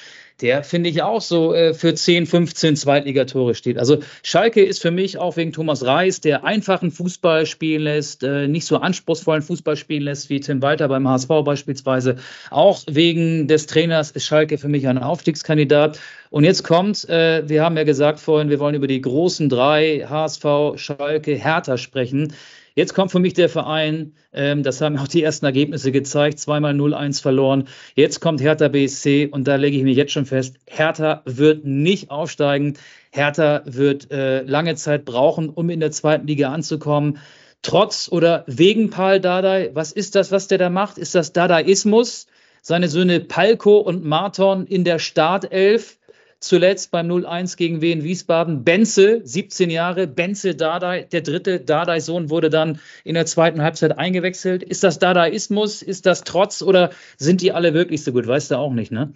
der finde ich auch so äh, für 10, 15 Zweitligatore steht. Also Schalke ist für mich auch wegen Thomas Reis, der einfachen Fußball spielen lässt, äh, nicht so anspruchsvollen Fußball spielen lässt wie Tim Walter beim HSV beispielsweise. Auch wegen des Trainers ist Schalke für mich ein Aufstiegskandidat. Und jetzt kommt, äh, wir haben ja gesagt vorhin, wir wollen über die großen drei HSV, Schalke, Hertha sprechen. Jetzt kommt für mich der Verein, ähm, das haben auch die ersten Ergebnisse gezeigt, zweimal 0-1 verloren. Jetzt kommt Hertha BSC und da lege ich mich jetzt schon fest, Hertha wird nicht aufsteigen. Hertha wird äh, lange Zeit brauchen, um in der zweiten Liga anzukommen. Trotz oder wegen Paul Dardai, was ist das, was der da macht? Ist das Dadaismus? Seine Söhne Palko und Marton in der Startelf Zuletzt beim 0-1 gegen Wien Wiesbaden. Benze, 17 Jahre, Benze Dardai, der dritte Dardai-Sohn, wurde dann in der zweiten Halbzeit eingewechselt. Ist das Dadaismus? Ist das Trotz oder sind die alle wirklich so gut? Weißt du auch nicht, ne?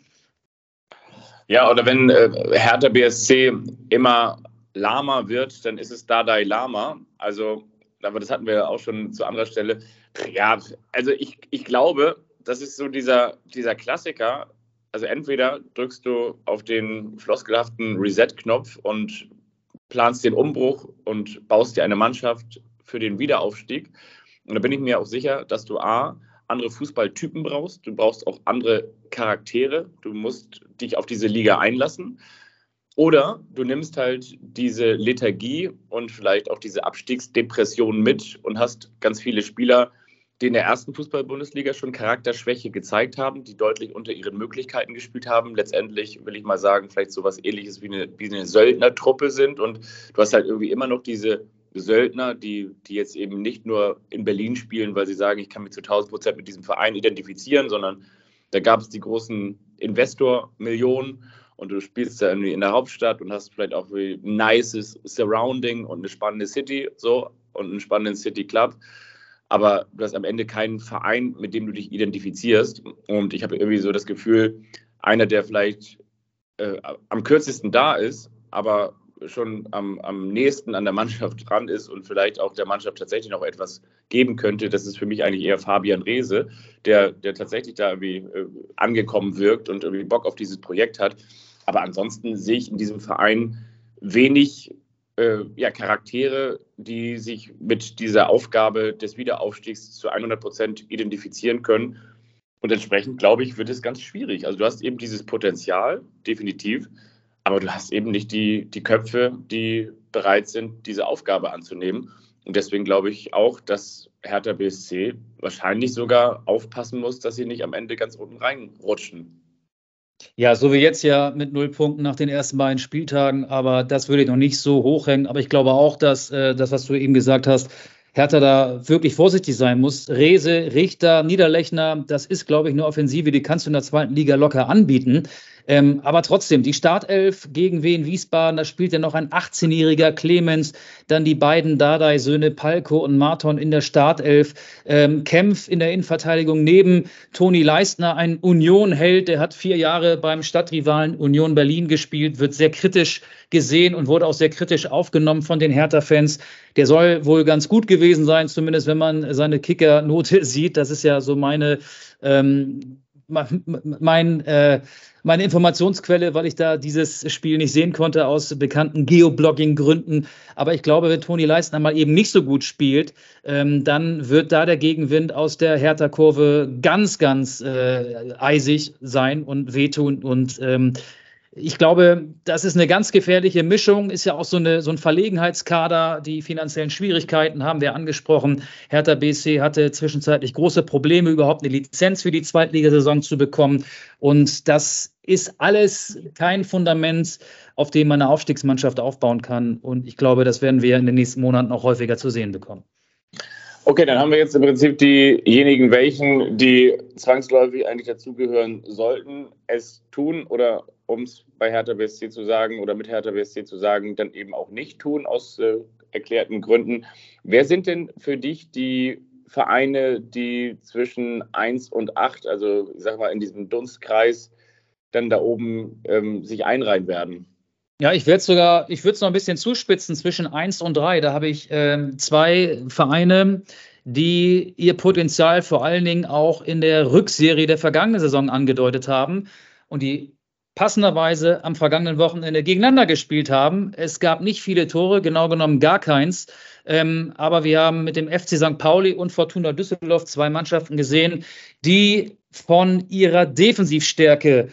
Ja, oder wenn äh, Hertha BSC immer Lama wird, dann ist es Dadai Lama. Also, aber das hatten wir auch schon zu anderer Stelle. Ja, also ich, ich glaube, das ist so dieser, dieser Klassiker, also entweder drückst du auf den floskelhaften Reset-Knopf und planst den Umbruch und baust dir eine Mannschaft für den Wiederaufstieg. Und da bin ich mir auch sicher, dass du A, andere Fußballtypen brauchst, du brauchst auch andere Charaktere, du musst dich auf diese Liga einlassen. Oder du nimmst halt diese Lethargie und vielleicht auch diese Abstiegsdepression mit und hast ganz viele Spieler, die in der ersten Fußball-Bundesliga schon Charakterschwäche gezeigt haben, die deutlich unter ihren Möglichkeiten gespielt haben. Letztendlich will ich mal sagen, vielleicht so was ähnliches wie eine, wie eine Söldnertruppe sind. Und du hast halt irgendwie immer noch diese Söldner, die, die jetzt eben nicht nur in Berlin spielen, weil sie sagen, ich kann mich zu 1000 Prozent mit diesem Verein identifizieren, sondern da gab es die großen Investor-Millionen und du spielst da irgendwie in der Hauptstadt und hast vielleicht auch ein nices Surrounding und eine spannende City so und einen spannenden City Club aber du hast am Ende keinen Verein, mit dem du dich identifizierst. Und ich habe irgendwie so das Gefühl, einer, der vielleicht äh, am kürzesten da ist, aber schon am, am nächsten an der Mannschaft dran ist und vielleicht auch der Mannschaft tatsächlich noch etwas geben könnte, das ist für mich eigentlich eher Fabian Reese, der, der tatsächlich da irgendwie äh, angekommen wirkt und irgendwie Bock auf dieses Projekt hat. Aber ansonsten sehe ich in diesem Verein wenig äh, ja, Charaktere, die sich mit dieser Aufgabe des Wiederaufstiegs zu 100 Prozent identifizieren können. Und entsprechend, glaube ich, wird es ganz schwierig. Also du hast eben dieses Potenzial, definitiv, aber du hast eben nicht die, die Köpfe, die bereit sind, diese Aufgabe anzunehmen. Und deswegen glaube ich auch, dass Hertha BSC wahrscheinlich sogar aufpassen muss, dass sie nicht am Ende ganz unten reinrutschen. Ja, so wie jetzt ja mit null Punkten nach den ersten beiden Spieltagen, aber das würde ich noch nicht so hochhängen. Aber ich glaube auch, dass äh, das, was du eben gesagt hast, Hertha da wirklich vorsichtig sein muss. Rese, Richter, Niederlechner, das ist, glaube ich, eine Offensive, die kannst du in der zweiten Liga locker anbieten. Ähm, aber trotzdem, die Startelf gegen Wien Wiesbaden, da spielt ja noch ein 18-jähriger Clemens, dann die beiden Dardai-Söhne Palko und Marton in der Startelf, ähm, Kempf in der Innenverteidigung neben Toni Leistner, ein Union-Held, der hat vier Jahre beim Stadtrivalen Union Berlin gespielt, wird sehr kritisch gesehen und wurde auch sehr kritisch aufgenommen von den Hertha-Fans. Der soll wohl ganz gut gewesen sein, zumindest wenn man seine Kicker-Note sieht. Das ist ja so meine ähm, mein, äh, meine Informationsquelle, weil ich da dieses Spiel nicht sehen konnte aus bekannten Geoblogging-Gründen. Aber ich glaube, wenn Toni Leistner mal eben nicht so gut spielt, ähm, dann wird da der Gegenwind aus der Hertha-Kurve ganz, ganz äh, eisig sein und wehtun. Und ähm, ich glaube, das ist eine ganz gefährliche Mischung. Ist ja auch so, eine, so ein Verlegenheitskader. Die finanziellen Schwierigkeiten haben wir angesprochen. Hertha BC hatte zwischenzeitlich große Probleme, überhaupt eine Lizenz für die Zweitligasaison zu bekommen. Und das ist alles kein Fundament, auf dem man eine Aufstiegsmannschaft aufbauen kann. Und ich glaube, das werden wir in den nächsten Monaten auch häufiger zu sehen bekommen. Okay, dann haben wir jetzt im Prinzip diejenigen, welchen, die zwangsläufig eigentlich dazugehören sollten, es tun oder um es bei Hertha BSC zu sagen oder mit Hertha BSC zu sagen, dann eben auch nicht tun aus äh, erklärten Gründen. Wer sind denn für dich die Vereine, die zwischen 1 und 8, also ich sag mal in diesem Dunstkreis, dann da oben ähm, sich einreihen werden? Ja, ich werde sogar, ich würde es noch ein bisschen zuspitzen zwischen 1 und 3. Da habe ich ähm, zwei Vereine, die ihr Potenzial vor allen Dingen auch in der Rückserie der vergangenen Saison angedeutet haben. Und die passenderweise am vergangenen Wochenende gegeneinander gespielt haben. Es gab nicht viele Tore, genau genommen gar keins. Ähm, aber wir haben mit dem FC St. Pauli und Fortuna Düsseldorf zwei Mannschaften gesehen, die von ihrer Defensivstärke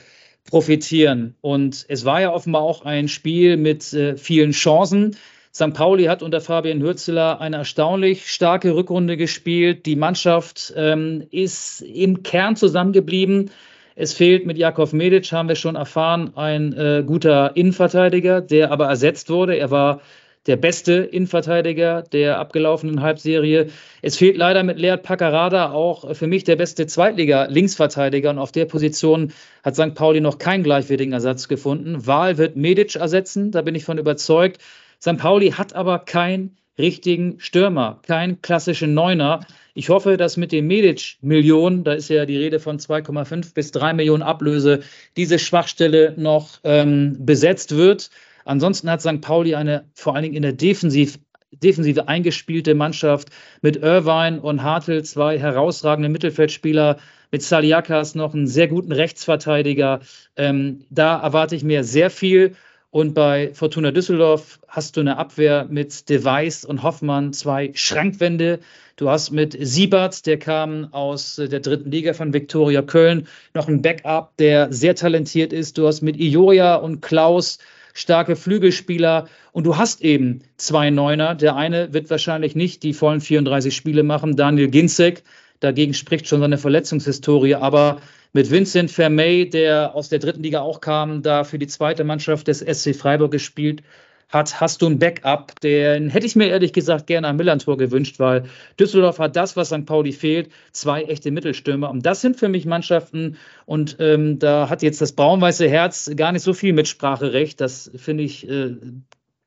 profitieren. Und es war ja offenbar auch ein Spiel mit äh, vielen Chancen. St. Pauli hat unter Fabian Hürzeler eine erstaunlich starke Rückrunde gespielt. Die Mannschaft ähm, ist im Kern zusammengeblieben. Es fehlt mit Jakov Medic, haben wir schon erfahren, ein äh, guter Innenverteidiger, der aber ersetzt wurde. Er war der beste Innenverteidiger der abgelaufenen Halbserie. Es fehlt leider mit Lead Paccarada auch für mich der beste Zweitliga-Linksverteidiger. Und auf der Position hat St. Pauli noch keinen gleichwertigen Ersatz gefunden. Wahl wird Medic ersetzen, da bin ich von überzeugt. St. Pauli hat aber keinen richtigen Stürmer, keinen klassischen Neuner. Ich hoffe, dass mit den Medic-Millionen, da ist ja die Rede von 2,5 bis 3 Millionen Ablöse, diese Schwachstelle noch ähm, besetzt wird. Ansonsten hat St. Pauli eine vor allen Dingen in der Defensiv Defensive eingespielte Mannschaft mit Irvine und Hartl, zwei herausragende Mittelfeldspieler, mit Saliakas noch einen sehr guten Rechtsverteidiger. Ähm, da erwarte ich mir sehr viel. Und bei Fortuna Düsseldorf hast du eine Abwehr mit Device und Hoffmann, zwei Schrankwände. Du hast mit Siebert, der kam aus der dritten Liga von Viktoria Köln, noch einen Backup, der sehr talentiert ist. Du hast mit Ioria und Klaus starke Flügelspieler und du hast eben zwei Neuner. Der eine wird wahrscheinlich nicht die vollen 34 Spiele machen, Daniel Ginzek. Dagegen spricht schon seine Verletzungshistorie, aber mit Vincent Vermey, der aus der dritten Liga auch kam, da für die zweite Mannschaft des SC Freiburg gespielt hat, hast du ein Backup. Den hätte ich mir ehrlich gesagt gerne am Millantor gewünscht, weil Düsseldorf hat das, was St. Pauli fehlt, zwei echte Mittelstürmer. Und das sind für mich Mannschaften, und ähm, da hat jetzt das braun-weiße Herz gar nicht so viel Mitspracherecht. Das finde ich, äh,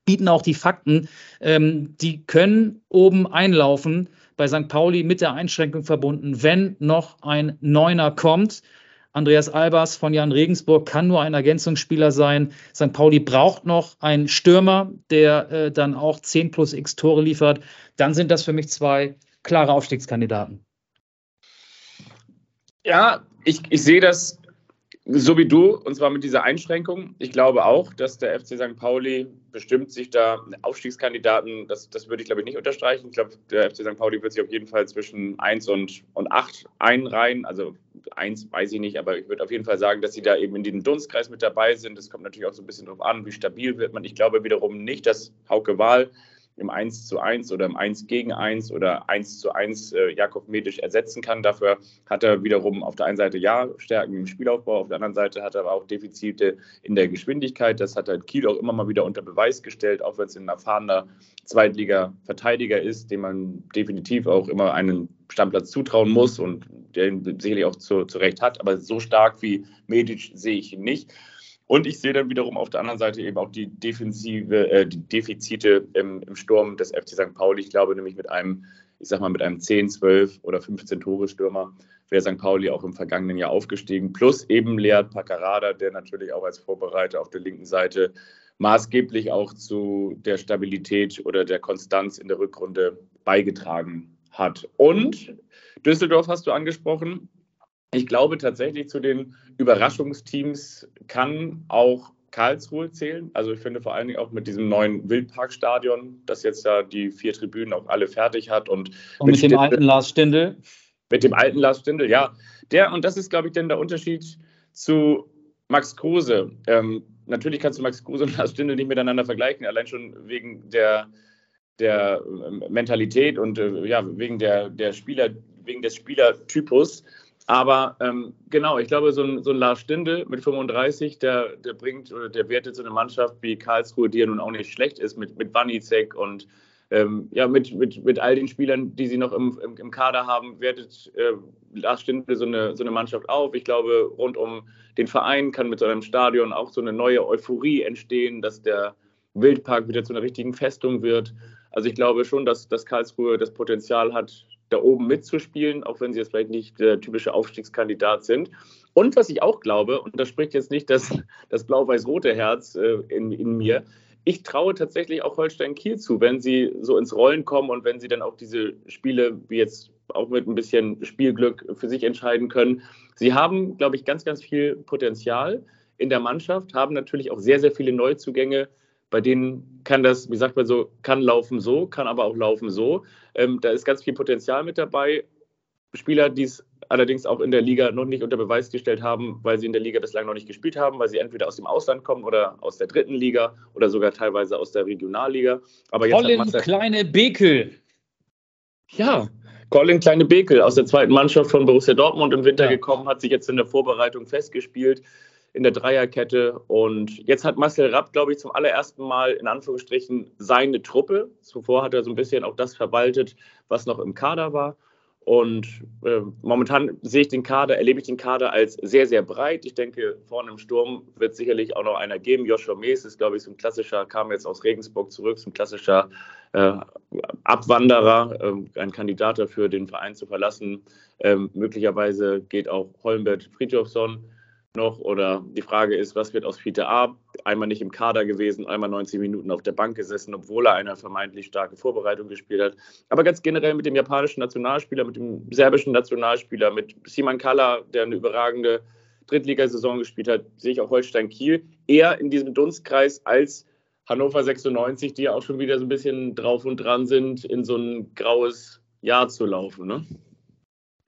bieten auch die Fakten. Ähm, die können oben einlaufen bei St. Pauli mit der Einschränkung verbunden, wenn noch ein Neuner kommt. Andreas Albers von Jan Regensburg kann nur ein Ergänzungsspieler sein. St. Pauli braucht noch einen Stürmer, der äh, dann auch 10 plus X Tore liefert. Dann sind das für mich zwei klare Aufstiegskandidaten. Ja, ich, ich sehe das so wie du, und zwar mit dieser Einschränkung. Ich glaube auch, dass der FC St. Pauli bestimmt sich da Aufstiegskandidaten, das, das würde ich glaube ich nicht unterstreichen. Ich glaube, der FC St. Pauli wird sich auf jeden Fall zwischen 1 und, und 8 einreihen. Also 1 weiß ich nicht, aber ich würde auf jeden Fall sagen, dass sie da eben in diesem Dunstkreis mit dabei sind. Es kommt natürlich auch so ein bisschen darauf an, wie stabil wird man. Ich glaube wiederum nicht, dass Hauke Wahl im 1 zu 1 oder im 1 gegen 1 oder 1 zu 1 äh, Jakob Medisch ersetzen kann. Dafür hat er wiederum auf der einen Seite ja Stärken im Spielaufbau, auf der anderen Seite hat er aber auch Defizite in der Geschwindigkeit. Das hat er Kiel auch immer mal wieder unter Beweis gestellt, auch wenn es ein erfahrener Zweitliga-Verteidiger ist, dem man definitiv auch immer einen Stammplatz zutrauen muss und der ihn sicherlich auch zu, zu Recht hat. Aber so stark wie Medic sehe ich ihn nicht. Und ich sehe dann wiederum auf der anderen Seite eben auch die defensive, äh, die Defizite im, im, Sturm des FC St. Pauli. Ich glaube nämlich mit einem, ich sag mal, mit einem 10, 12 oder 15 Tore Stürmer wäre St. Pauli auch im vergangenen Jahr aufgestiegen. Plus eben Lead Paccarada, der natürlich auch als Vorbereiter auf der linken Seite maßgeblich auch zu der Stabilität oder der Konstanz in der Rückrunde beigetragen hat. Und Düsseldorf hast du angesprochen. Ich glaube tatsächlich zu den Überraschungsteams kann auch Karlsruhe zählen. Also ich finde vor allen Dingen auch mit diesem neuen Wildparkstadion, das jetzt ja die vier Tribünen auch alle fertig hat. Und, und mit, mit dem Stindl, alten Lars Stindl. Mit dem alten Lars Stindl, ja. Der, und das ist, glaube ich, denn der Unterschied zu Max Kruse. Ähm, natürlich kannst du Max Kruse und Lars Stindl nicht miteinander vergleichen, allein schon wegen der, der ähm, Mentalität und äh, ja, wegen der, der Spieler, wegen des Spielertypus. Aber ähm, genau, ich glaube, so ein, so ein Lars Stindl mit 35, der, der bringt oder der wertet so eine Mannschaft wie Karlsruhe, die ja nun auch nicht schlecht ist, mit, mit Wanizek und ähm, ja, mit, mit, mit all den Spielern, die sie noch im, im, im Kader haben, wertet äh, Lars Stindl so eine, so eine Mannschaft auf. Ich glaube, rund um den Verein kann mit so einem Stadion auch so eine neue Euphorie entstehen, dass der Wildpark wieder zu einer richtigen Festung wird. Also ich glaube schon, dass, dass Karlsruhe das Potenzial hat, da oben mitzuspielen, auch wenn sie jetzt vielleicht nicht der typische Aufstiegskandidat sind. Und was ich auch glaube, und da spricht jetzt nicht das, das blau-weiß-rote Herz äh, in, in mir, ich traue tatsächlich auch Holstein Kiel zu, wenn sie so ins Rollen kommen und wenn sie dann auch diese Spiele wie jetzt auch mit ein bisschen Spielglück für sich entscheiden können. Sie haben, glaube ich, ganz, ganz viel Potenzial in der Mannschaft, haben natürlich auch sehr, sehr viele Neuzugänge. Bei denen kann das, wie sagt man so, kann laufen so, kann aber auch laufen so. Ähm, da ist ganz viel Potenzial mit dabei. Spieler, die es allerdings auch in der Liga noch nicht unter Beweis gestellt haben, weil sie in der Liga bislang noch nicht gespielt haben, weil sie entweder aus dem Ausland kommen oder aus der dritten Liga oder sogar teilweise aus der Regionalliga. Aber jetzt Colin Kleine Bekel. Ja, Colin Kleine Bekel aus der zweiten Mannschaft von Borussia Dortmund im Winter ja. gekommen, hat sich jetzt in der Vorbereitung festgespielt in der Dreierkette. Und jetzt hat Marcel Rapp, glaube ich, zum allerersten Mal in Anführungsstrichen seine Truppe. Zuvor hat er so ein bisschen auch das verwaltet, was noch im Kader war. Und äh, momentan sehe ich den Kader, erlebe ich den Kader als sehr, sehr breit. Ich denke, vorne im Sturm wird sicherlich auch noch einer geben. Joshua Mees ist, glaube ich, so ein klassischer, kam jetzt aus Regensburg zurück, so ein klassischer äh, Abwanderer, äh, ein Kandidat dafür, den Verein zu verlassen. Ähm, möglicherweise geht auch Holmbert Friedhofsson noch oder die Frage ist, was wird aus Peter A? Einmal nicht im Kader gewesen, einmal 90 Minuten auf der Bank gesessen, obwohl er eine vermeintlich starke Vorbereitung gespielt hat. Aber ganz generell mit dem japanischen Nationalspieler, mit dem serbischen Nationalspieler, mit Simon Kalla, der eine überragende Drittligasaison gespielt hat, sehe ich auch Holstein Kiel eher in diesem Dunstkreis als Hannover 96, die ja auch schon wieder so ein bisschen drauf und dran sind, in so ein graues Jahr zu laufen. Ne?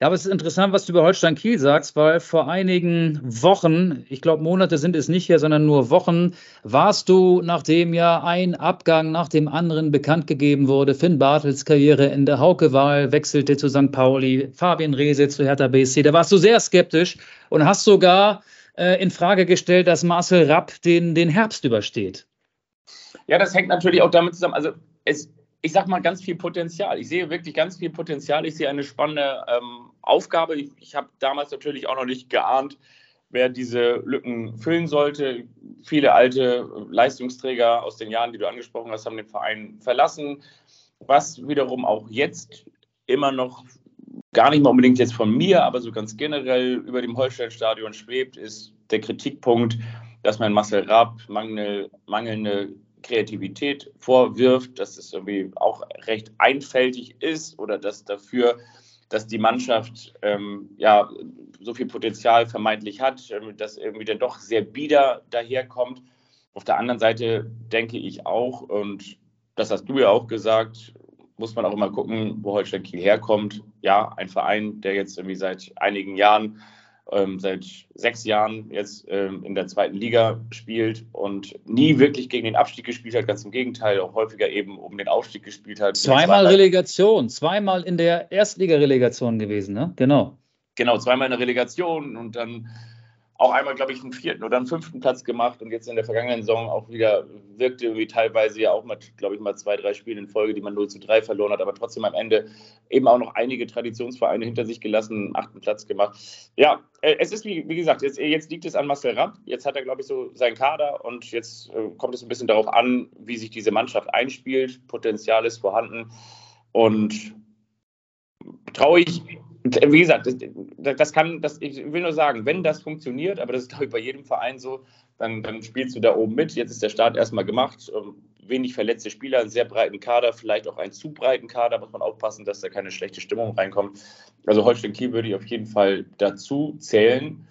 Ja, aber es ist interessant, was du über Holstein Kiel sagst, weil vor einigen Wochen, ich glaube Monate sind es nicht hier, sondern nur Wochen, warst du, nachdem ja ein Abgang nach dem anderen bekannt gegeben wurde, Finn Bartels Karriere in der Hauke-Wahl wechselte zu St. Pauli, Fabian Rehse zu Hertha BSC, da warst du sehr skeptisch und hast sogar äh, in Frage gestellt, dass Marcel Rapp den, den Herbst übersteht. Ja, das hängt natürlich auch damit zusammen, also es ich sag mal, ganz viel Potenzial. Ich sehe wirklich ganz viel Potenzial. Ich sehe eine spannende ähm, Aufgabe. Ich, ich habe damals natürlich auch noch nicht geahnt, wer diese Lücken füllen sollte. Viele alte Leistungsträger aus den Jahren, die du angesprochen hast, haben den Verein verlassen. Was wiederum auch jetzt immer noch gar nicht mal unbedingt jetzt von mir, aber so ganz generell über dem Holstein-Stadion schwebt, ist der Kritikpunkt, dass man Marcel Raab mangel, mangelnde Kreativität vorwirft, dass es irgendwie auch recht einfältig ist oder dass dafür, dass die Mannschaft ähm, ja so viel Potenzial vermeintlich hat, ähm, dass irgendwie dann doch sehr bieder daherkommt. Auf der anderen Seite denke ich auch, und das hast du ja auch gesagt, muss man auch immer gucken, wo Holstein Kiel herkommt. Ja, ein Verein, der jetzt irgendwie seit einigen Jahren ähm, seit sechs Jahren jetzt ähm, in der zweiten Liga spielt und nie wirklich gegen den Abstieg gespielt hat, ganz im Gegenteil, auch häufiger eben um den Aufstieg gespielt hat. Zweimal Relegation, zweimal in der Erstliga-Relegation gewesen, ne? Genau. Genau, zweimal in der Relegation und dann auch einmal, glaube ich, einen vierten oder einen fünften Platz gemacht und jetzt in der vergangenen Saison auch wieder wirkte irgendwie teilweise ja auch mit, glaube ich, mal zwei, drei Spielen in Folge, die man 0 zu 3 verloren hat, aber trotzdem am Ende eben auch noch einige Traditionsvereine hinter sich gelassen, einen achten Platz gemacht. Ja, äh, es ist wie, wie gesagt, jetzt, jetzt liegt es an Marcel Rapp. Jetzt hat er, glaube ich, so seinen Kader und jetzt äh, kommt es ein bisschen darauf an, wie sich diese Mannschaft einspielt. Potenzial ist vorhanden und traue ich wie gesagt, das, das, kann, das, ich will nur sagen, wenn das funktioniert, aber das ist, glaube ich, bei jedem Verein so, dann, dann spielst du da oben mit. Jetzt ist der Start erstmal gemacht. Ähm, wenig verletzte Spieler, einen sehr breiten Kader, vielleicht auch einen zu breiten Kader, muss man aufpassen, dass da keine schlechte Stimmung reinkommt. Also Holstein Kiel würde ich auf jeden Fall dazu zählen.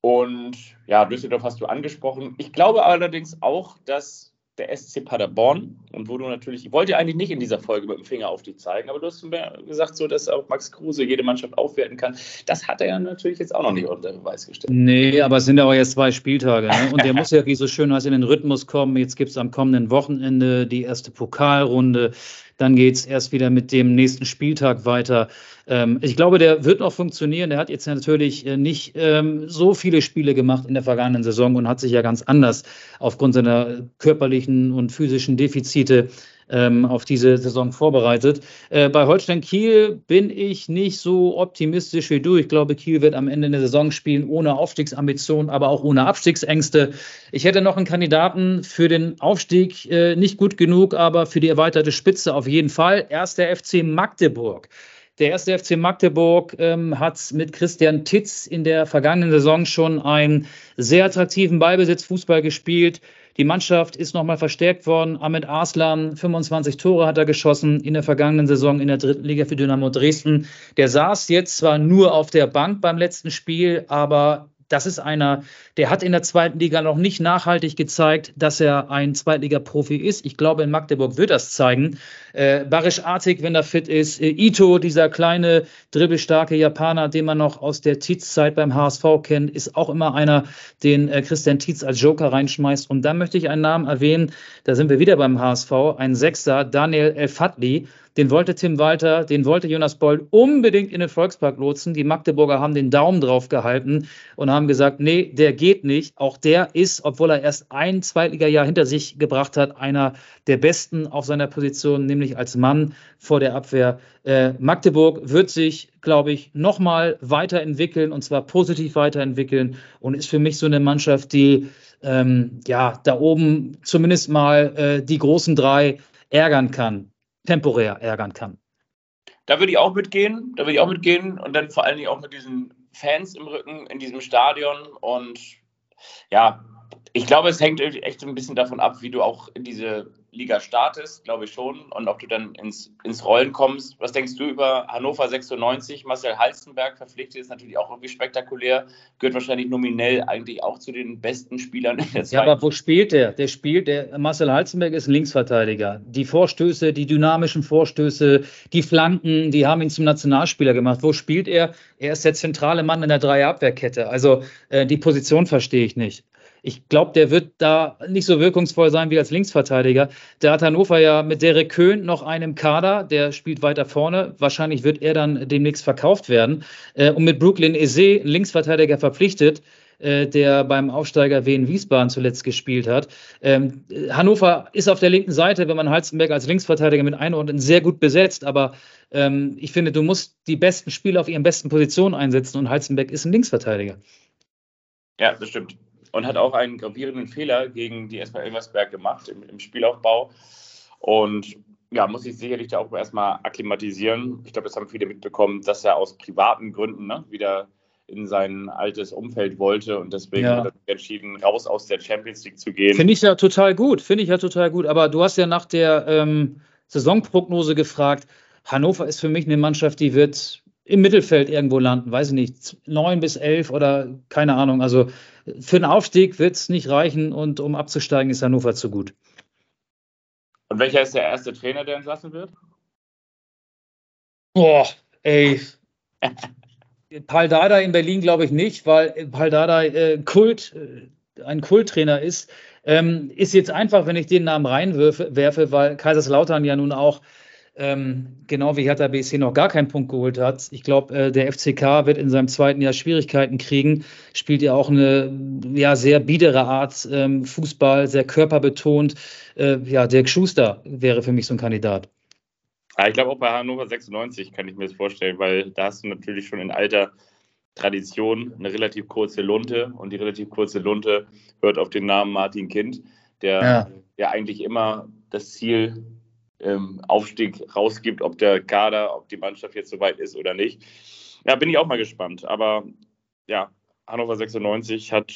Und ja, Düsseldorf hast du angesprochen. Ich glaube allerdings auch, dass der SC Paderborn und wo du natürlich, ich wollte eigentlich nicht in dieser Folge mit dem Finger auf dich zeigen, aber du hast mir gesagt, so, dass auch Max Kruse jede Mannschaft aufwerten kann. Das hat er ja natürlich jetzt auch noch nicht unter Beweis gestellt. Nee, aber es sind ja auch jetzt zwei Spieltage ne? und der muss ja, wie so schön heißt, in den Rhythmus kommen. Jetzt gibt es am kommenden Wochenende die erste Pokalrunde. Dann geht es erst wieder mit dem nächsten Spieltag weiter. Ähm, ich glaube, der wird noch funktionieren. Der hat jetzt natürlich äh, nicht ähm, so viele Spiele gemacht in der vergangenen Saison und hat sich ja ganz anders aufgrund seiner körperlichen und physischen Defizite ähm, auf diese Saison vorbereitet. Äh, bei Holstein Kiel bin ich nicht so optimistisch wie du. Ich glaube, Kiel wird am Ende der Saison spielen ohne Aufstiegsambitionen, aber auch ohne Abstiegsängste. Ich hätte noch einen Kandidaten für den Aufstieg, äh, nicht gut genug, aber für die erweiterte Spitze auf jeden Fall. Erst der FC Magdeburg. Der erste FC Magdeburg ähm, hat mit Christian Titz in der vergangenen Saison schon einen sehr attraktiven Ballbesitzfußball gespielt. Die Mannschaft ist nochmal verstärkt worden. Ahmed Arslan, 25 Tore hat er geschossen in der vergangenen Saison in der dritten Liga für Dynamo Dresden. Der saß jetzt zwar nur auf der Bank beim letzten Spiel, aber das ist einer, der hat in der zweiten Liga noch nicht nachhaltig gezeigt, dass er ein Zweitliga-Profi ist. Ich glaube, in Magdeburg wird das zeigen. Äh, Barisch Artig, wenn er fit ist. Äh, Ito, dieser kleine, dribbelstarke Japaner, den man noch aus der Tietz-Zeit beim HSV kennt, ist auch immer einer, den äh, Christian Tietz als Joker reinschmeißt. Und dann möchte ich einen Namen erwähnen, da sind wir wieder beim HSV, ein Sechser, Daniel El-Fadli den wollte Tim Walter, den wollte Jonas Boll unbedingt in den Volkspark lotsen. Die Magdeburger haben den Daumen drauf gehalten und haben gesagt, nee, der geht nicht. Auch der ist, obwohl er erst ein Zweitliga-Jahr hinter sich gebracht hat, einer der Besten auf seiner Position, nämlich als Mann vor der Abwehr. Äh, Magdeburg wird sich, glaube ich, nochmal weiterentwickeln und zwar positiv weiterentwickeln und ist für mich so eine Mannschaft, die ähm, ja da oben zumindest mal äh, die großen drei ärgern kann temporär ärgern kann. Da würde ich auch mitgehen, da würde ich auch mitgehen und dann vor allen Dingen auch mit diesen Fans im Rücken in diesem Stadion und ja, ich glaube, es hängt echt ein bisschen davon ab, wie du auch in diese Liga startest, glaube ich schon, und ob du dann ins, ins Rollen kommst. Was denkst du über Hannover 96? Marcel Halstenberg verpflichtet ist natürlich auch irgendwie spektakulär, gehört wahrscheinlich nominell eigentlich auch zu den besten Spielern in der Zeit. Ja, aber wo spielt der? Der spielt, der Marcel Halstenberg ist ein Linksverteidiger. Die Vorstöße, die dynamischen Vorstöße, die Flanken, die haben ihn zum Nationalspieler gemacht. Wo spielt er? Er ist der zentrale Mann in der Dreierabwehrkette. Also äh, die Position verstehe ich nicht. Ich glaube, der wird da nicht so wirkungsvoll sein wie als Linksverteidiger. Da hat Hannover ja mit Derek Köhn noch einen Kader, der spielt weiter vorne. Wahrscheinlich wird er dann demnächst verkauft werden. Äh, und mit Brooklyn Eze, Linksverteidiger, verpflichtet, äh, der beim Aufsteiger Wien Wiesbaden zuletzt gespielt hat. Ähm, Hannover ist auf der linken Seite, wenn man Halzenberg als Linksverteidiger mit einordnet, sehr gut besetzt. Aber ähm, ich finde, du musst die besten Spieler auf ihren besten Positionen einsetzen und Halzenberg ist ein Linksverteidiger. Ja, das stimmt und hat auch einen gravierenden Fehler gegen die SV Elversberg gemacht im, im Spielaufbau. Und ja, muss sich sicherlich da auch erstmal akklimatisieren. Ich glaube, das haben viele mitbekommen, dass er aus privaten Gründen ne, wieder in sein altes Umfeld wollte und deswegen ja. hat er entschieden, raus aus der Champions League zu gehen. Finde ich ja total gut, finde ich ja total gut. Aber du hast ja nach der ähm, Saisonprognose gefragt. Hannover ist für mich eine Mannschaft, die wird im Mittelfeld irgendwo landen, weiß ich nicht, neun bis elf oder keine Ahnung. Also für den Aufstieg wird es nicht reichen und um abzusteigen ist Hannover zu gut. Und welcher ist der erste Trainer, der entlassen wird? Boah, ey. Paul Dada in Berlin glaube ich nicht, weil Paul Dada äh, Kult, äh, ein Kulttrainer ist. Ähm, ist jetzt einfach, wenn ich den Namen reinwerfe, weil Kaiserslautern ja nun auch ähm, genau wie Hertha BSC noch gar keinen Punkt geholt hat. Ich glaube, äh, der FCK wird in seinem zweiten Jahr Schwierigkeiten kriegen, spielt ja auch eine ja, sehr biedere Art ähm, Fußball, sehr körperbetont. Äh, ja, Dirk Schuster wäre für mich so ein Kandidat. Ja, ich glaube auch bei Hannover 96 kann ich mir das vorstellen, weil da hast du natürlich schon in alter Tradition eine relativ kurze Lunte und die relativ kurze Lunte hört auf den Namen Martin Kind, der ja, ja eigentlich immer das Ziel ähm, Aufstieg rausgibt, ob der Kader, ob die Mannschaft jetzt soweit ist oder nicht. Ja, bin ich auch mal gespannt. Aber ja, Hannover 96 hat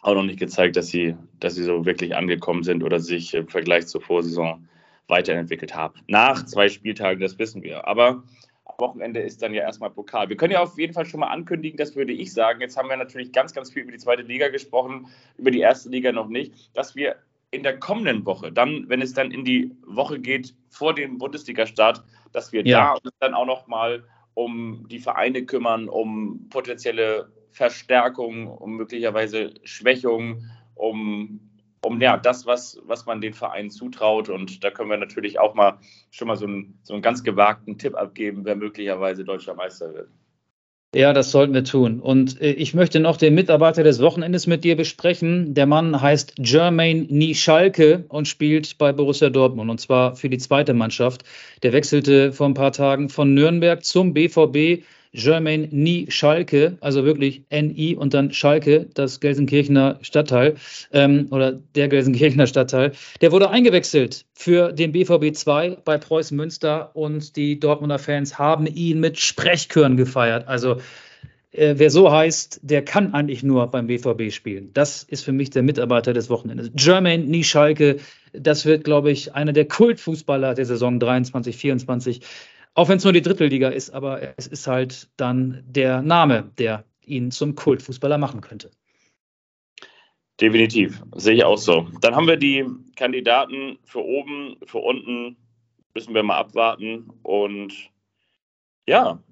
auch noch nicht gezeigt, dass sie, dass sie so wirklich angekommen sind oder sich im Vergleich zur Vorsaison weiterentwickelt haben. Nach zwei Spieltagen, das wissen wir. Aber am Wochenende ist dann ja erstmal Pokal. Wir können ja auf jeden Fall schon mal ankündigen, das würde ich sagen. Jetzt haben wir natürlich ganz, ganz viel über die zweite Liga gesprochen, über die erste Liga noch nicht, dass wir in der kommenden Woche, dann, wenn es dann in die Woche geht vor dem Bundesliga-Start, dass wir ja. da uns dann auch noch mal um die Vereine kümmern, um potenzielle Verstärkungen, um möglicherweise Schwächungen, um, um ja, das, was, was man den Vereinen zutraut. Und da können wir natürlich auch mal schon mal so einen, so einen ganz gewagten Tipp abgeben, wer möglicherweise deutscher Meister wird. Ja, das sollten wir tun. Und äh, ich möchte noch den Mitarbeiter des Wochenendes mit dir besprechen. Der Mann heißt Jermaine Nischalke und spielt bei Borussia Dortmund und zwar für die zweite Mannschaft. Der wechselte vor ein paar Tagen von Nürnberg zum BVB Germain Nie Schalke, also wirklich NI und dann Schalke, das Gelsenkirchener Stadtteil ähm, oder der Gelsenkirchener Stadtteil, der wurde eingewechselt für den BVB 2 bei Preußen Münster und die Dortmunder Fans haben ihn mit Sprechchören gefeiert. Also äh, wer so heißt, der kann eigentlich nur beim BVB spielen. Das ist für mich der Mitarbeiter des Wochenendes. Germain Nie Schalke, das wird, glaube ich, einer der Kultfußballer der Saison 23, 24. Auch wenn es nur die Drittliga ist, aber es ist halt dann der Name, der ihn zum Kultfußballer machen könnte. Definitiv, sehe ich auch so. Dann haben wir die Kandidaten für oben, für unten, müssen wir mal abwarten. Und ja,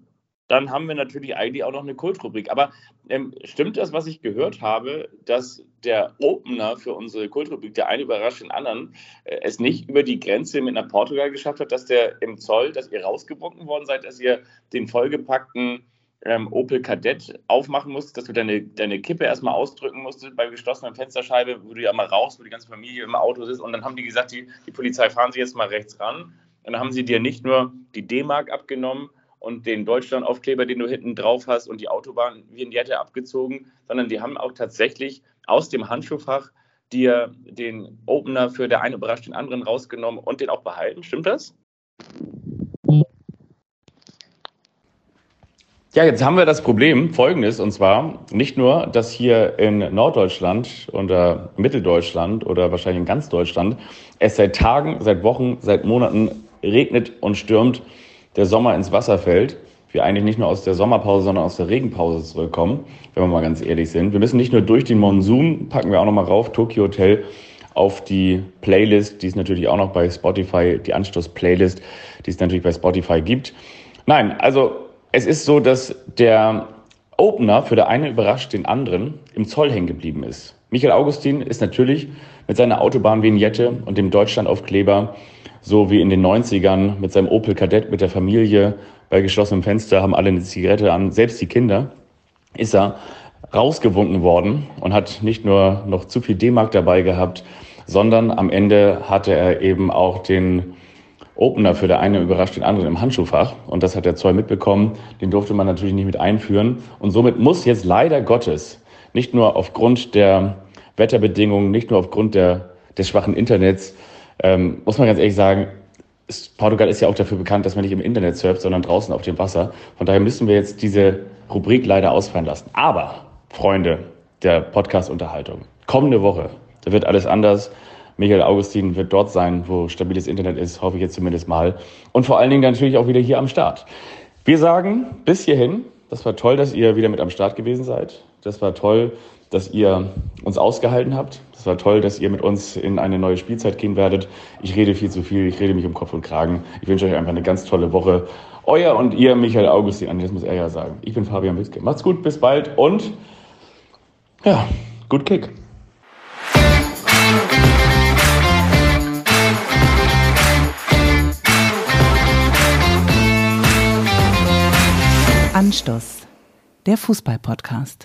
dann haben wir natürlich eigentlich auch noch eine Kultrubrik. Aber ähm, stimmt das, was ich gehört habe, dass der Opener für unsere Kultrubrik, der eine überrascht den anderen, äh, es nicht über die Grenze mit nach Portugal geschafft hat, dass der im Zoll, dass ihr rausgebrochen worden seid, dass ihr den vollgepackten ähm, Opel Kadett aufmachen musstest, dass du deine, deine Kippe erstmal ausdrücken musstest bei geschlossener Fensterscheibe, wo du ja mal rauchst, wo die ganze Familie im Auto sitzt. Und dann haben die gesagt, die, die Polizei fahren sie jetzt mal rechts ran. Und dann haben sie dir nicht nur die D-Mark abgenommen und den Deutschland-Aufkleber, den du hinten drauf hast und die Autobahn-Vignette abgezogen, sondern die haben auch tatsächlich aus dem Handschuhfach dir den Opener für der eine überrascht den anderen rausgenommen und den auch behalten. Stimmt das? Ja, jetzt haben wir das Problem folgendes, und zwar nicht nur, dass hier in Norddeutschland oder Mitteldeutschland oder wahrscheinlich in ganz Deutschland es seit Tagen, seit Wochen, seit Monaten regnet und stürmt, der Sommer ins Wasser fällt, wir eigentlich nicht nur aus der Sommerpause, sondern aus der Regenpause zurückkommen, wenn wir mal ganz ehrlich sind. Wir müssen nicht nur durch den Monsun, packen wir auch nochmal rauf, Tokyo Hotel auf die Playlist, die es natürlich auch noch bei Spotify, die Anstoß-Playlist, die es natürlich bei Spotify gibt. Nein, also es ist so, dass der Opener für der eine überrascht den anderen im Zoll hängen geblieben ist. Michael Augustin ist natürlich mit seiner Autobahnvignette und dem Deutschlandaufkleber, so wie in den 90ern mit seinem Opel Kadett mit der Familie bei geschlossenem Fenster, haben alle eine Zigarette an, selbst die Kinder, ist er rausgewunken worden und hat nicht nur noch zu viel D-Mark dabei gehabt, sondern am Ende hatte er eben auch den Opener für der eine überrascht den anderen im Handschuhfach. Und das hat der Zoll mitbekommen. Den durfte man natürlich nicht mit einführen. Und somit muss jetzt leider Gottes, nicht nur aufgrund der Wetterbedingungen, nicht nur aufgrund der, des schwachen Internets, ähm, muss man ganz ehrlich sagen, Portugal ist ja auch dafür bekannt, dass man nicht im Internet surft, sondern draußen auf dem Wasser. Von daher müssen wir jetzt diese Rubrik leider ausfallen lassen. Aber, Freunde der Podcast-Unterhaltung, kommende Woche, da wird alles anders. Michael Augustin wird dort sein, wo stabiles Internet ist, hoffe ich jetzt zumindest mal. Und vor allen Dingen natürlich auch wieder hier am Start. Wir sagen bis hierhin, das war toll, dass ihr wieder mit am Start gewesen seid. Das war toll, dass ihr uns ausgehalten habt. Das war toll, dass ihr mit uns in eine neue Spielzeit gehen werdet. Ich rede viel zu viel, ich rede mich um Kopf und Kragen. Ich wünsche euch einfach eine ganz tolle Woche. Euer und ihr, Michael Augustin, das muss er ja sagen. Ich bin Fabian Witzke. Macht's gut, bis bald und ja, gut Kick. Anstoß, der Fußball-Podcast.